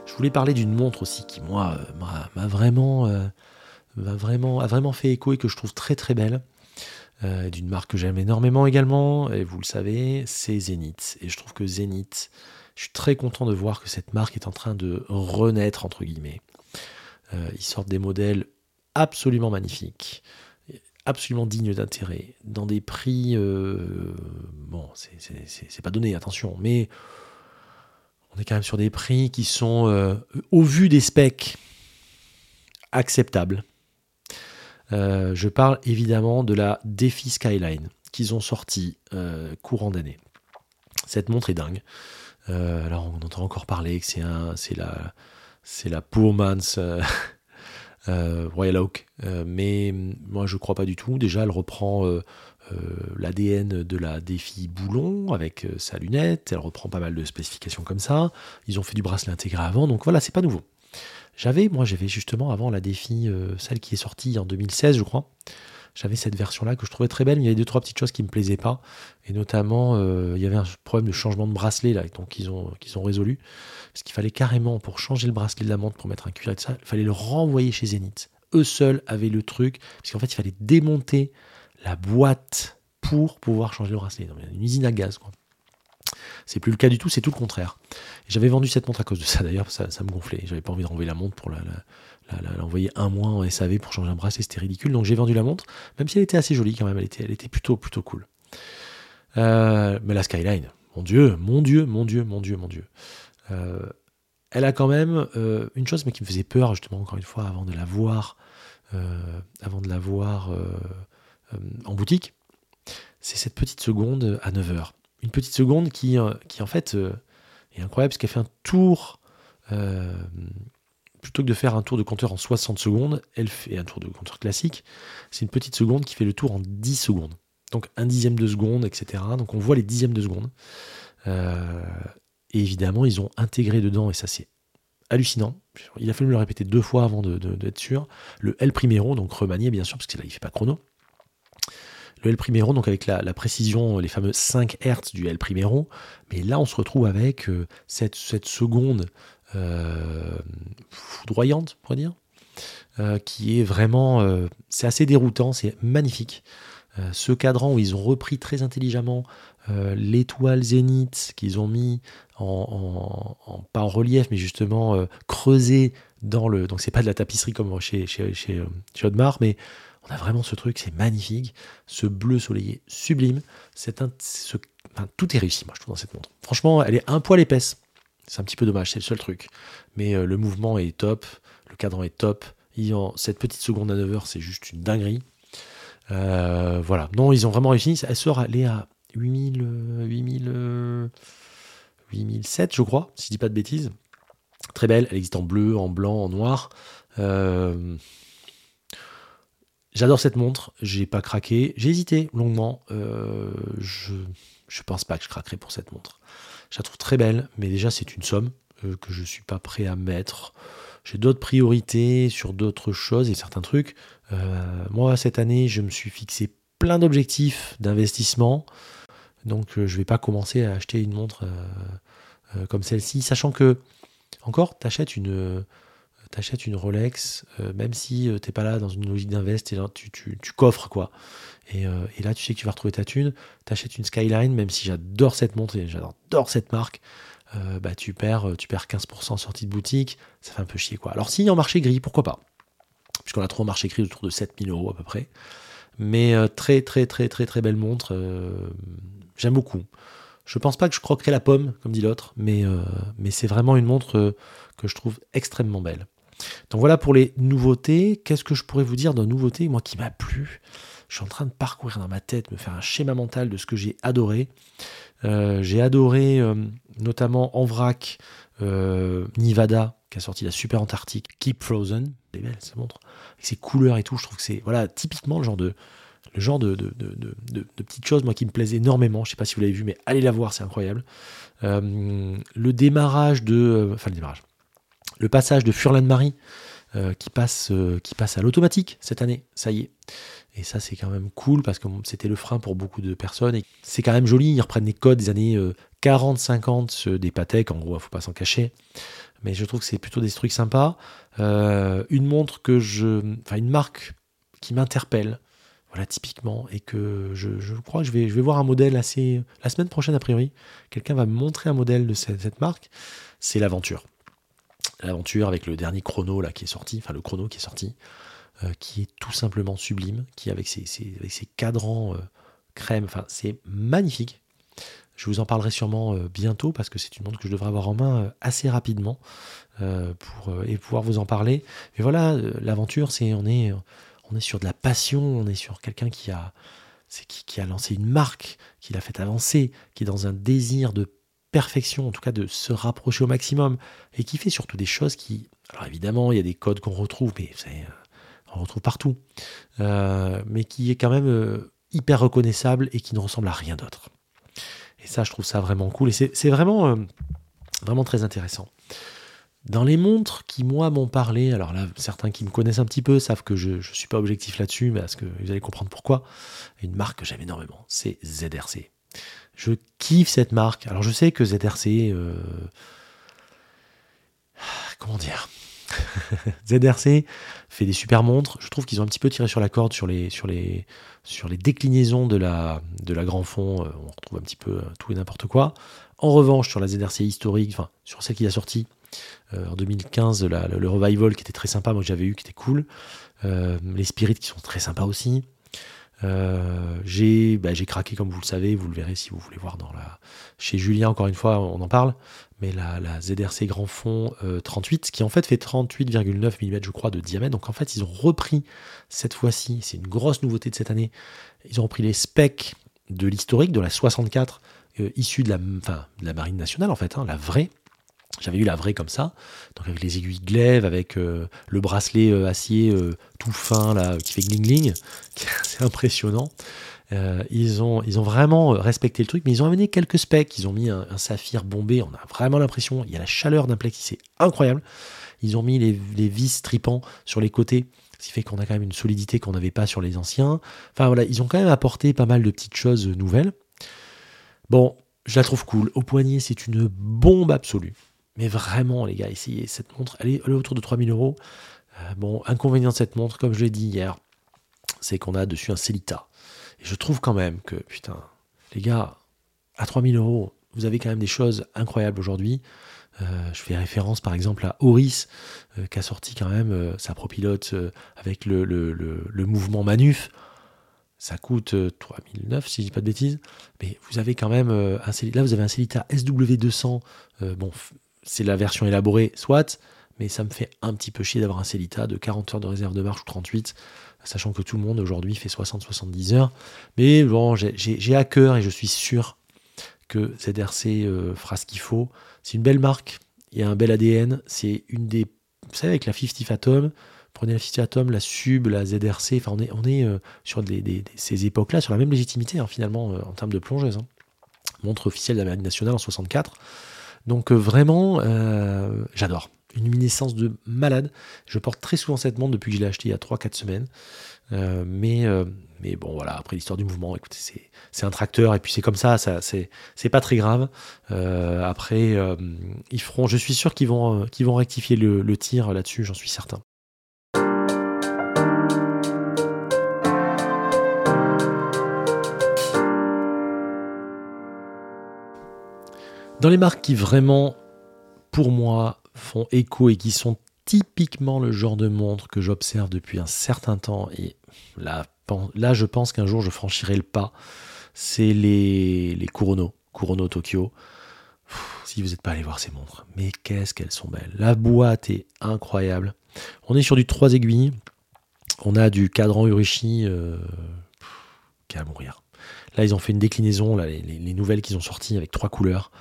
Je voulais parler d'une montre aussi qui, moi, euh, m'a vraiment, euh, vraiment, a vraiment fait écho et que je trouve très très belle. Euh, d'une marque que j'aime énormément également, et vous le savez, c'est Zenith. Et je trouve que Zenith, je suis très content de voir que cette marque est en train de renaître, entre guillemets. ils sortent des modèles absolument magnifique, absolument digne d'intérêt, dans des prix, euh, bon, c'est pas donné, attention, mais on est quand même sur des prix qui sont, euh, au vu des specs, acceptables. Euh, je parle évidemment de la Defi Skyline qu'ils ont sorti courant d'année. Cette montre est dingue. alors on entend encore parler que c'est la, c'est la Poorman's euh, Royal Oak. Euh, mais moi, je crois pas du tout. Déjà, elle reprend euh, l'ADN de la défi Boulon avec sa lunette. Elle reprend pas mal de spécifications comme ça. Ils ont fait du bracelet intégré avant, donc voilà, c'est pas nouveau. J'avais, moi, j'avais justement avant la défi, celle qui est sortie en 2016, je crois j'avais cette version-là que je trouvais très belle, mais il y avait deux, trois petites choses qui ne me plaisaient pas. Et notamment, il y avait un problème de changement de bracelet, là, donc ils ont, qu'ils ont résolu. Parce qu'il fallait carrément, pour changer le bracelet de la montre, pour mettre un cuir et tout ça, il fallait le renvoyer chez Zenith. Eux seuls avaient le truc, parce qu'en fait, il fallait démonter la boîte pour pouvoir changer le bracelet. Non, une usine à gaz, quoi. C'est plus le cas du tout, c'est tout le contraire. J'avais vendu cette montre à cause de ça d'ailleurs, ça, me gonflait. J'avais pas envie de renvoyer la montre pour l'envoyer un mois en SAV pour changer un bracelet, c'était ridicule. Donc j'ai vendu la montre, même si elle était assez jolie quand même, elle était, plutôt, plutôt cool. Euh, mais la Skyline, mon Dieu, mon Dieu, mon Dieu, mon Dieu, mon Dieu. Euh, elle a quand même euh, une chose mais qui me faisait peur justement encore une fois avant de la voir, avant de la voir en boutique, c'est cette petite seconde à 9h. Une petite seconde qui, qui en fait est incroyable parce qu'elle fait un tour plutôt que de faire un tour de compteur en 60 secondes, elle fait un tour de compteur classique. C'est une petite seconde qui fait le tour en 10 secondes. Donc un dixième de seconde, etc. Donc on voit les dixièmes de seconde. Et évidemment, ils ont intégré dedans, et ça c'est hallucinant. Il a fallu me le répéter deux fois avant d'être sûr. Le L Primero, donc remanié bien sûr, parce que là fait pas chrono. Le L Primero, donc avec la, précision, les fameux 5 Hz du L Primero. Mais là, on se retrouve avec euh, cette, seconde euh, foudroyante, on pourrait dire, euh, qui est vraiment. c'est assez déroutant, c'est magnifique. ce cadran où ils ont repris très intelligemment l'étoile zénith qu'ils ont mis en, pas relief, mais justement creusé dans le. Donc c'est pas de la tapisserie comme chez, chez, chez, euh, Audemars, mais on a vraiment ce truc, c'est magnifique. Ce bleu soleillé sublime. Tout est réussi, moi, je trouve, dans cette montre. Franchement, elle est un poil épaisse. C'est un petit peu dommage, c'est le seul truc. Mais euh, le mouvement est top, le cadran est top. cette petite seconde à 9h, c'est juste une dinguerie. voilà. Non, ils ont vraiment réussi. Elle sort, aller à 8000. 8000 8007, je crois, si je dis pas de bêtises. Très belle, elle existe en bleu, en blanc, en noir. Euh, j'adore cette montre, j'ai pas craqué. J'ai hésité longuement. Euh, je, pense pas que je craquerai pour cette montre. Je la trouve très belle, mais déjà c'est une somme euh, que je suis pas prêt à mettre. J'ai d'autres priorités sur d'autres choses et certains trucs. moi, cette année, je me suis fixé plein d'objectifs d'investissement. Donc euh, je vais pas commencer à acheter une montre euh, euh, comme celle-ci, sachant que, encore, tu achètes une, t'achètes une Rolex, même si tu n'es pas là dans une logique d'invest, et tu, tu, coffres quoi. Et, là, tu sais que tu vas retrouver ta thune. Tu achètes une Skyline, même si j'adore cette montre et j'adore cette marque, bah, tu, perds, tu perds 15% en sortie de boutique. Ça fait un peu chier quoi. Alors, si en marché gris, pourquoi pas? Puisqu'on a trop en marché gris autour de 7000 euros à peu près. Mais très, très, très, très, très belle montre. J'aime beaucoup. Je pense pas que je croquerai la pomme, comme dit l'autre, mais, euh, mais c'est vraiment une montre euh, que je trouve extrêmement belle. Donc voilà pour les nouveautés. Qu'est-ce que je pourrais vous dire de nouveautés, moi qui m'a plu? Je suis en train de parcourir dans ma tête, me faire un schéma mental de ce que j'ai adoré. Euh, j'ai adoré notamment en vrac Nivada, qui a sorti la Super Antarctique, Keep Frozen. C'est belle, cette montre. Avec ses couleurs et tout, je trouve que c'est voilà, typiquement le genre de, genre de, de, petites choses, qui me plaisent énormément. Je ne sais pas si vous l'avez vu, mais allez la voir, c'est incroyable. Euh, le démarrage de. Euh, enfin, le démarrage. Le passage de Furlan Marie euh, qui, passe, à l'automatique cette année, ça y est. Et ça, c'est quand même cool parce que c'était le frein pour beaucoup de personnes. C'est quand même joli. Ils reprennent les codes des années 40-50 des Patek. En gros, faut pas s'en cacher. Mais je trouve que c'est plutôt des trucs sympas. une montre que je. Enfin, une marque qui m'interpelle. Voilà, typiquement. Et que je, crois que je vais, je vais voir un modèle assez. La semaine prochaine, a priori, quelqu'un va me montrer un modèle de cette, marque. C'est l'aventure. L'aventure avec le dernier chrono là qui est sorti, enfin le chrono qui est sorti. qui est tout simplement sublime, qui avec ses, avec ses cadrans crème, enfin c'est magnifique. Je vous en parlerai sûrement bientôt parce que c'est une montre que je devrais avoir en main assez rapidement pour et pouvoir vous en parler. Mais voilà, l'aventure, c'est on est on est sur de la passion, on est sur quelqu'un qui a qui, qui, a lancé une marque, qui l'a fait avancer, qui est dans un désir de perfection, en tout cas de se rapprocher au maximum, et qui fait surtout des choses qui, alors évidemment, il y a des codes qu'on retrouve, mais on retrouve partout, mais qui est quand même hyper reconnaissable et qui ne ressemble à rien d'autre. Et ça, je trouve ça vraiment cool. Et c'est vraiment, euh, vraiment très intéressant. Dans les montres qui, moi, m'ont parlé, alors là, certains qui me connaissent un petit peu savent que je ne suis pas objectif là-dessus, mais parce que vous allez comprendre pourquoi. Une marque que j'aime énormément, c'est ZRC. Je kiffe cette marque. Alors je sais que ZRC... Euh, comment dire ZRC fait des super montres. Je trouve qu'ils ont un petit peu tiré sur la corde sur les, sur les, sur les déclinaisons de la, de la Grand Fond. Euh, on retrouve un petit peu euh, tout et n'importe quoi. En revanche, sur la ZRC historique, enfin, sur celle qui a sorti euh, en 2015, le, Revival qui était très sympa, moi j'avais eu, qui était cool. les Spirits qui sont très sympas aussi. J'ai bah, craqué comme vous le savez, vous le verrez si vous voulez voir dans la chez Julien encore une fois on en parle mais la, ZRC Grand Fond 38, qui en fait fait 38,9 mm, je crois, de diamètre. Donc en fait, ils ont repris cette fois-ci, c'est une grosse nouveauté de cette année, ils ont repris les specs de l'historique, de la 64, euh, issue de la, enfin, de la Marine nationale, en fait, hein, la vraie. J'avais eu la vraie comme ça, donc avec les aiguilles glaive, avec euh, le bracelet euh, acier tout fin là, qui fait gling gling, c'est impressionnant. Euh, ils, ont, ils ont vraiment respecté le truc, mais ils ont amené quelques specs. Ils ont mis un, saphir bombé. On a vraiment l'impression, il y a la chaleur d'un plexi, c'est incroyable. Ils ont mis les, vis tripants sur les côtés, ce qui fait qu'on a quand même une solidité qu'on n'avait pas sur les anciens. Enfin voilà, ils ont quand même apporté pas mal de petites choses nouvelles. Bon, je la trouve cool. Au poignet, c'est une bombe absolue. Mais vraiment, les gars, essayez cette montre. Elle est, autour de 3000 euros. Euh, bon, inconvénient de cette montre, comme je l'ai dit hier, c'est qu'on a dessus un Celita. Et je trouve quand même que, putain, les gars, à 3000 euros, vous avez quand même des choses incroyables aujourd'hui. Euh, je fais référence par exemple à Oris, euh, qui a sorti quand même sa propilote avec le, le, mouvement Manuf. Ça coûte 3009 si je dis pas de bêtises. Mais vous avez quand même un là vous avez un Celita SW200. bon, c'est la version élaborée, soit, mais ça me fait un petit peu chier d'avoir un Celita de 40 heures de réserve de marche ou 38 sachant que tout le monde aujourd'hui fait 60-70 heures. Mais bon, j'ai à cœur et je suis sûr que ZRC euh, fera ce qu'il faut. C'est une belle marque, il y a un bel ADN. C'est une des. Vous savez, avec la 50 Atom, prenez la 50 Atom, la Sub, la ZRC, enfin, on est, euh, sur ces époques-là, sur la même légitimité, hein, finalement, euh, en termes de plongeuse. Hein. Montre officielle d'Amérique nationale en 64. Donc, vraiment, j'adore une luminescence de malade. Je porte très souvent cette montre depuis que je l'ai achetée il y a 3-4 semaines. Euh, mais, euh, mais bon, voilà, après l'histoire du mouvement, écoutez, c'est un tracteur et puis c'est comme ça, ça c'est pas très grave. Euh, après, ils feront, je suis sûr qu'ils vont, qu'ils vont rectifier le tir là-dessus, j'en suis certain. Dans les marques qui vraiment, pour moi, font écho et qui sont typiquement le genre de montre que j'observe depuis un certain temps. Et là, je pense qu'un jour je franchirai le pas. C'est les, les Kurono, Kurono Tokyo. si vous n'êtes pas allé voir ces montres, mais qu'est-ce qu'elles sont belles. La boîte est incroyable. On est sur du 3 aiguilles. On a du cadran Urishi euh, à mourir. Là, ils ont fait une déclinaison, les, nouvelles qu'ils ont sorties avec trois couleurs.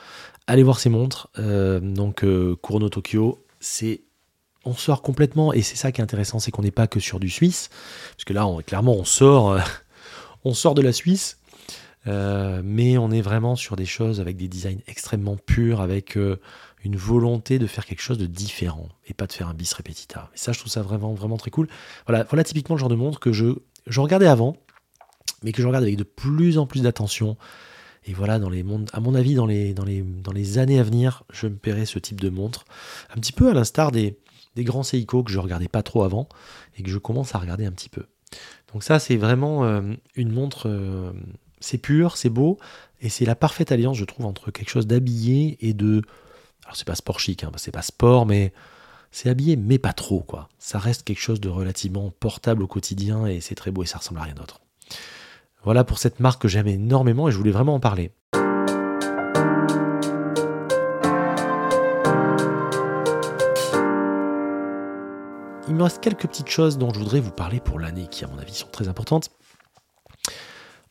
Allez voir ces montres. Euh, donc, euh, Tokyo, c'est on sort complètement, et c'est ça qui est intéressant, c'est qu'on n'est pas que sur du suisse, parce que là, clairement, on sort, euh, on sort de la Suisse, mais on est vraiment sur des choses avec des designs extrêmement purs, avec une volonté de faire quelque chose de différent, et pas de faire un bis repetita. Et ça, je trouve ça vraiment, vraiment très cool. Voilà, voilà typiquement le genre de montre que je, je regardais avant, mais que je regarde avec de plus en plus d'attention. Et voilà, dans les mondes, à mon avis, dans les, années à venir, je me paierai ce type de montre. Un petit peu à l'instar des, des grands Seiko que je regardais pas trop avant et que je commence à regarder un petit peu. Donc ça, c'est vraiment euh, une montre, euh, c'est pur, c'est beau, et c'est la parfaite alliance, je trouve, entre quelque chose d'habillé et de... Alors c'est pas sport chic, hein, c'est pas sport, mais c'est habillé, mais pas trop, quoi. Ça reste quelque chose de relativement portable au quotidien et c'est très beau et ça ressemble à rien d'autre. Voilà pour cette marque que j'aime énormément et je voulais vraiment en parler. Il me reste quelques petites choses dont je voudrais vous parler pour l'année qui, à mon avis, sont très importantes.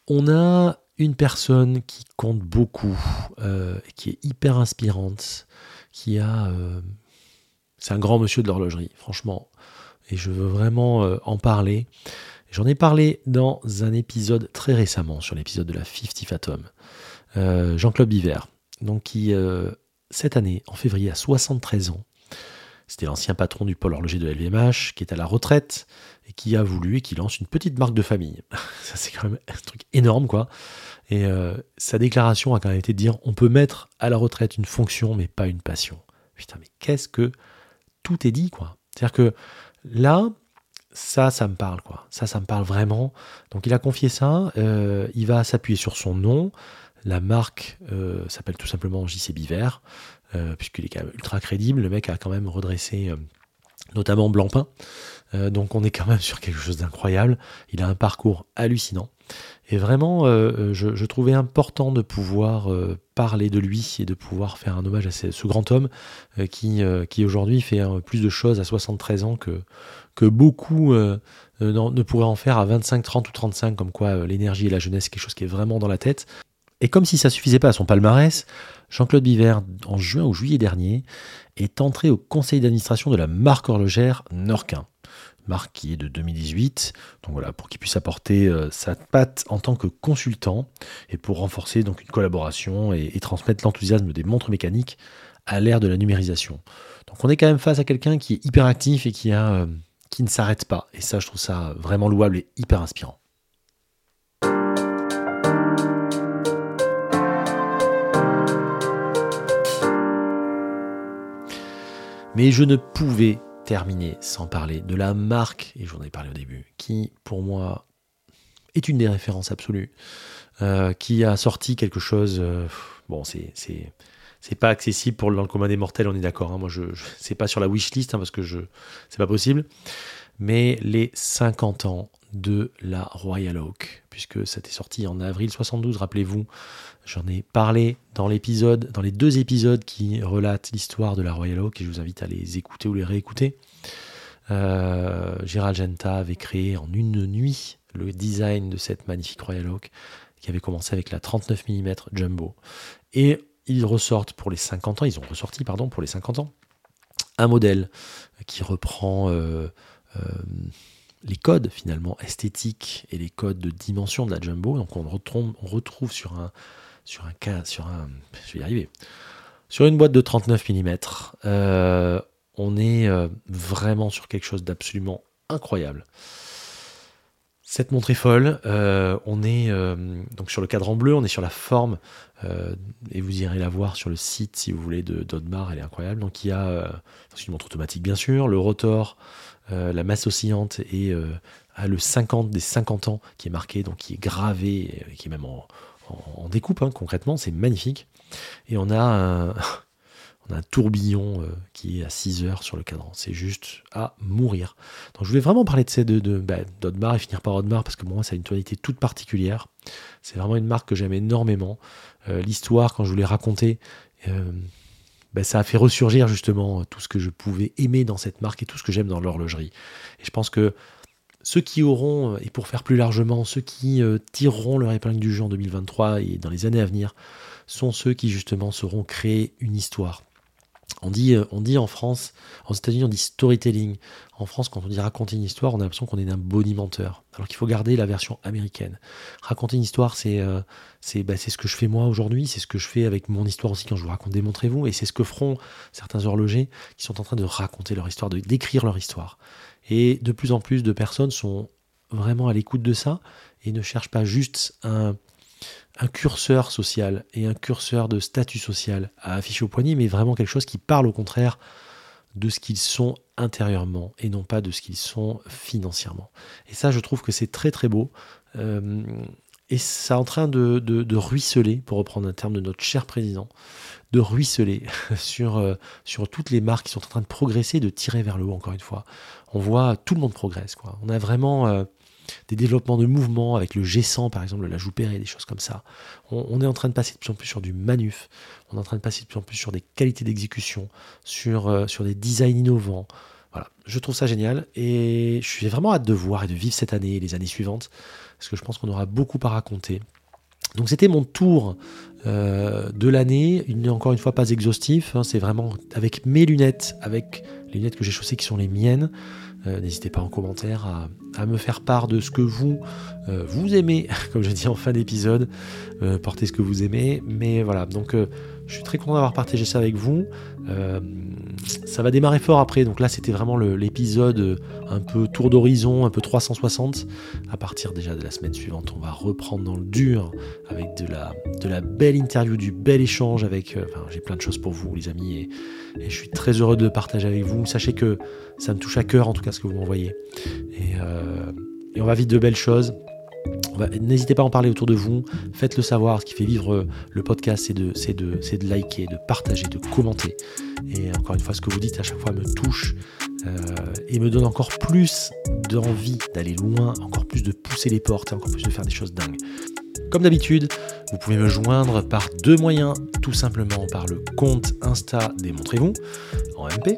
On a une personne qui compte beaucoup, euh, qui est hyper inspirante, qui a... Euh, c'est un grand monsieur de l'horlogerie, franchement. Et je veux vraiment euh, en parler. J'en ai parlé dans un épisode très récemment, sur l'épisode de la 50 Fathom. Jean-Claude Biver, donc qui, cette année, en février, a 73 ans. C'était l'ancien patron du pôle horloger de LVMH, qui est à la retraite et qui a voulu et qui lance une petite marque de famille. Ça, c'est quand même un truc énorme, quoi. Et euh, sa déclaration a quand même été de dire on peut mettre à la retraite une fonction, mais pas une passion. Putain, mais qu'est-ce que tout est dit, quoi. C'est-à-dire que là, ça, ça me parle, quoi. Ça, ça me parle vraiment. Donc, il a confié ça. Euh, il va s'appuyer sur son nom. La marque euh, s'appelle tout simplement JC Biver. Euh, puisqu'il est quand même ultra crédible. Le mec a quand même redressé notamment Blancpain. Donc on est quand même sur quelque chose d'incroyable. Il a un parcours hallucinant. Et vraiment, je, trouvais important de pouvoir parler de lui et de pouvoir faire un hommage à ce, grand homme qui, qui aujourd'hui fait plus de choses à 73 ans que, que beaucoup ne pourraient en faire à 25, 30 ou 35, comme quoi l'énergie et la jeunesse, quelque chose qui est vraiment dans la tête. Et comme si ça suffisait pas à son palmarès, Jean-Claude Biver, en juin ou juillet dernier, est entré au conseil d'administration de la marque horlogère Norquin. Marque qui est de 2018, donc voilà, pour qu'il puisse apporter euh, sa patte en tant que consultant et pour renforcer donc une collaboration et, transmettre l'enthousiasme des montres mécaniques à l'ère de la numérisation. Donc on est quand même face à quelqu'un qui est hyper actif et qui, a, euh, qui ne s'arrête pas. Et ça, je trouve ça vraiment louable et hyper inspirant. Mais je ne pouvais terminer sans parler de la marque, et j'en ai parlé au début, qui pour moi est une des références absolues, euh, qui a sorti quelque chose. Euh, bon, c'est c'est pas accessible pour le commun des mortels, on est d'accord. Hein. moi, je, je c'est pas sur la wishlist hein, parce que je c'est pas possible. Mais les 50 ans de la Royal Oak, puisque ça était sorti en avril 72, rappelez-vous, j'en ai parlé dans l'épisode, dans les deux épisodes qui relatent l'histoire de la Royal Oak, et je vous invite à les écouter ou les réécouter. Euh, Gérald Genta avait créé en une nuit le design de cette magnifique Royal Oak, qui avait commencé avec la 39 mm Jumbo. Et ils ressortent pour les 50 ans, ils ont ressorti, pardon, pour les 50 ans, un modèle qui reprend euh, euh, les codes finalement esthétiques et les codes de dimension de la jumbo. Donc on on retrouve sur un sur un cas sur un je vais y arriver sur une boîte de 39 mm. Euh, on est euh, vraiment sur quelque chose d'absolument incroyable. Cette montre est folle. Euh, on est donc sur le cadran bleu, on est sur la forme, et vous irez la voir sur le site si vous voulez de d'Audemars, elle est incroyable. Donc il y a une montre automatique bien sûr, le rotor, la masse oscillante et euh, le 50 des 50 ans qui est marqué, donc qui est gravé, qui est même en, découpe hein, concrètement, c'est magnifique. Et on a un, a un tourbillon euh, qui est à 6 heures sur le cadran. C'est juste à mourir. Donc je voulais vraiment parler de ces de, de bah, d'Audemars et finir par Audemars parce que moi ça a une tonalité toute particulière. C'est vraiment une marque que j'aime énormément. l'histoire, quand je voulais raconter, ben, ça a fait ressurgir justement tout ce que je pouvais aimer dans cette marque et tout ce que j'aime dans l'horlogerie. Et je pense que ceux qui auront, et pour faire plus largement, ceux qui euh, tireront leur épingle du jeu en 2023 et dans les années à venir, sont ceux qui justement sauront créer une histoire. On dit, euh, en France, aux États-Unis, on dit storytelling. En France, quand on dit raconter une histoire, on a l'impression qu'on est un bonimenteur. Alors qu'il faut garder la version américaine. Raconter une histoire, c'est euh, bah, c'est ce que je fais moi aujourd'hui, c'est ce que je fais avec mon histoire aussi quand je vous raconte Démontrez-vous, et c'est ce que feront certains horlogers qui sont en train de raconter leur histoire, de décrire leur histoire. Et de plus en plus de personnes sont vraiment à l'écoute de ça et ne cherchent pas juste un, curseur social et un curseur de statut social à afficher au poignet, mais vraiment quelque chose qui parle au contraire de ce qu'ils sont intérieurement et non pas de ce qu'ils sont financièrement. Et ça, je trouve que c'est très très beau. Euh, et ça est en train de, de, ruisseler, pour reprendre un terme de notre cher président, de ruisseler sur, euh, sur toutes les marques qui sont en train de progresser, de tirer vers le haut, encore une fois. On voit tout le monde progresse. Quoi. On a vraiment euh, des développements de mouvements avec le G100, par exemple, la Joupéré, des choses comme ça. On, est en train de passer de plus en plus sur du manuf. On est en train de passer de plus en plus sur des qualités d'exécution, sur, euh, sur des designs innovants. Voilà, je trouve ça génial et je suis vraiment hâte de voir et de vivre cette année et les années suivantes parce que je pense qu'on aura beaucoup à raconter. Donc c'était mon tour euh, de l'année. Il n'est encore une fois pas exhaustif. Hein. c'est vraiment avec mes lunettes, avec les lunettes que j'ai chaussées qui sont les miennes. Euh, n'hésitez pas en commentaire à, me faire part de ce que vous, euh, vous aimez, comme je dis en fin d'épisode. portez ce que vous aimez. Mais voilà, donc je suis très content d'avoir partagé ça avec vous. Euh, ça va démarrer fort après, donc là c'était vraiment l'épisode un peu tour d'horizon, un peu 360. À partir déjà de la semaine suivante, on va reprendre dans le dur avec de la, de la belle interview, du bel échange avec... Euh, enfin, j'ai plein de choses pour vous les amis et, je suis très heureux de le partager avec vous. Sachez que ça me touche à cœur en tout cas ce que vous m'envoyez. Et, euh, et on va vite de belles choses. N'hésitez pas à en parler autour de vous, faites-le savoir. Ce qui fait vivre euh, le podcast, c'est de, liker, de partager, de commenter. Et encore une fois, ce que vous dites à chaque fois me touche euh, et me donne encore plus d'envie d'aller loin, encore plus de pousser les portes encore plus de faire des choses dingues. Comme d'habitude, vous pouvez me joindre par deux moyens, tout simplement par le compte Insta Démontrez-vous en MP,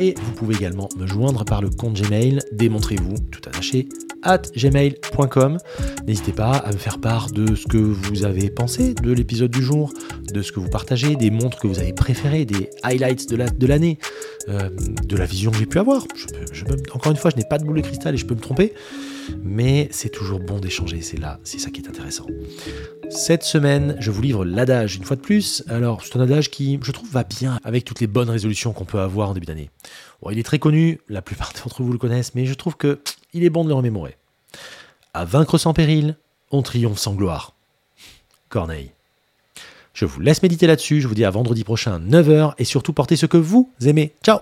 et vous pouvez également me joindre par le compte Gmail Démontrez-vous, tout attaché, at gmail.com. N'hésitez pas à me faire part de ce que vous avez pensé de l'épisode du jour, de ce que vous partagez, des montres que vous avez préférées, des highlights de l'année, de, euh, de la vision que j'ai pu avoir. encore une fois, je n'ai pas de boule de cristal et je peux me tromper, mais c'est toujours bon d'échanger, c'est là, c'est ça qui est intéressant. Cette semaine, je vous livre l'adage une fois de plus. Alors, c'est un adage qui, je trouve, va bien avec toutes les bonnes résolutions qu'on peut avoir en début d'année. Il est très connu, la plupart d'entre vous le connaissent, mais je trouve que il est bon de le remémorer. À vaincre sans péril, on triomphe sans gloire. Corneille. Je vous laisse méditer là-dessus, je vous dis à vendredi prochain 9h et surtout portez ce que vous aimez. Ciao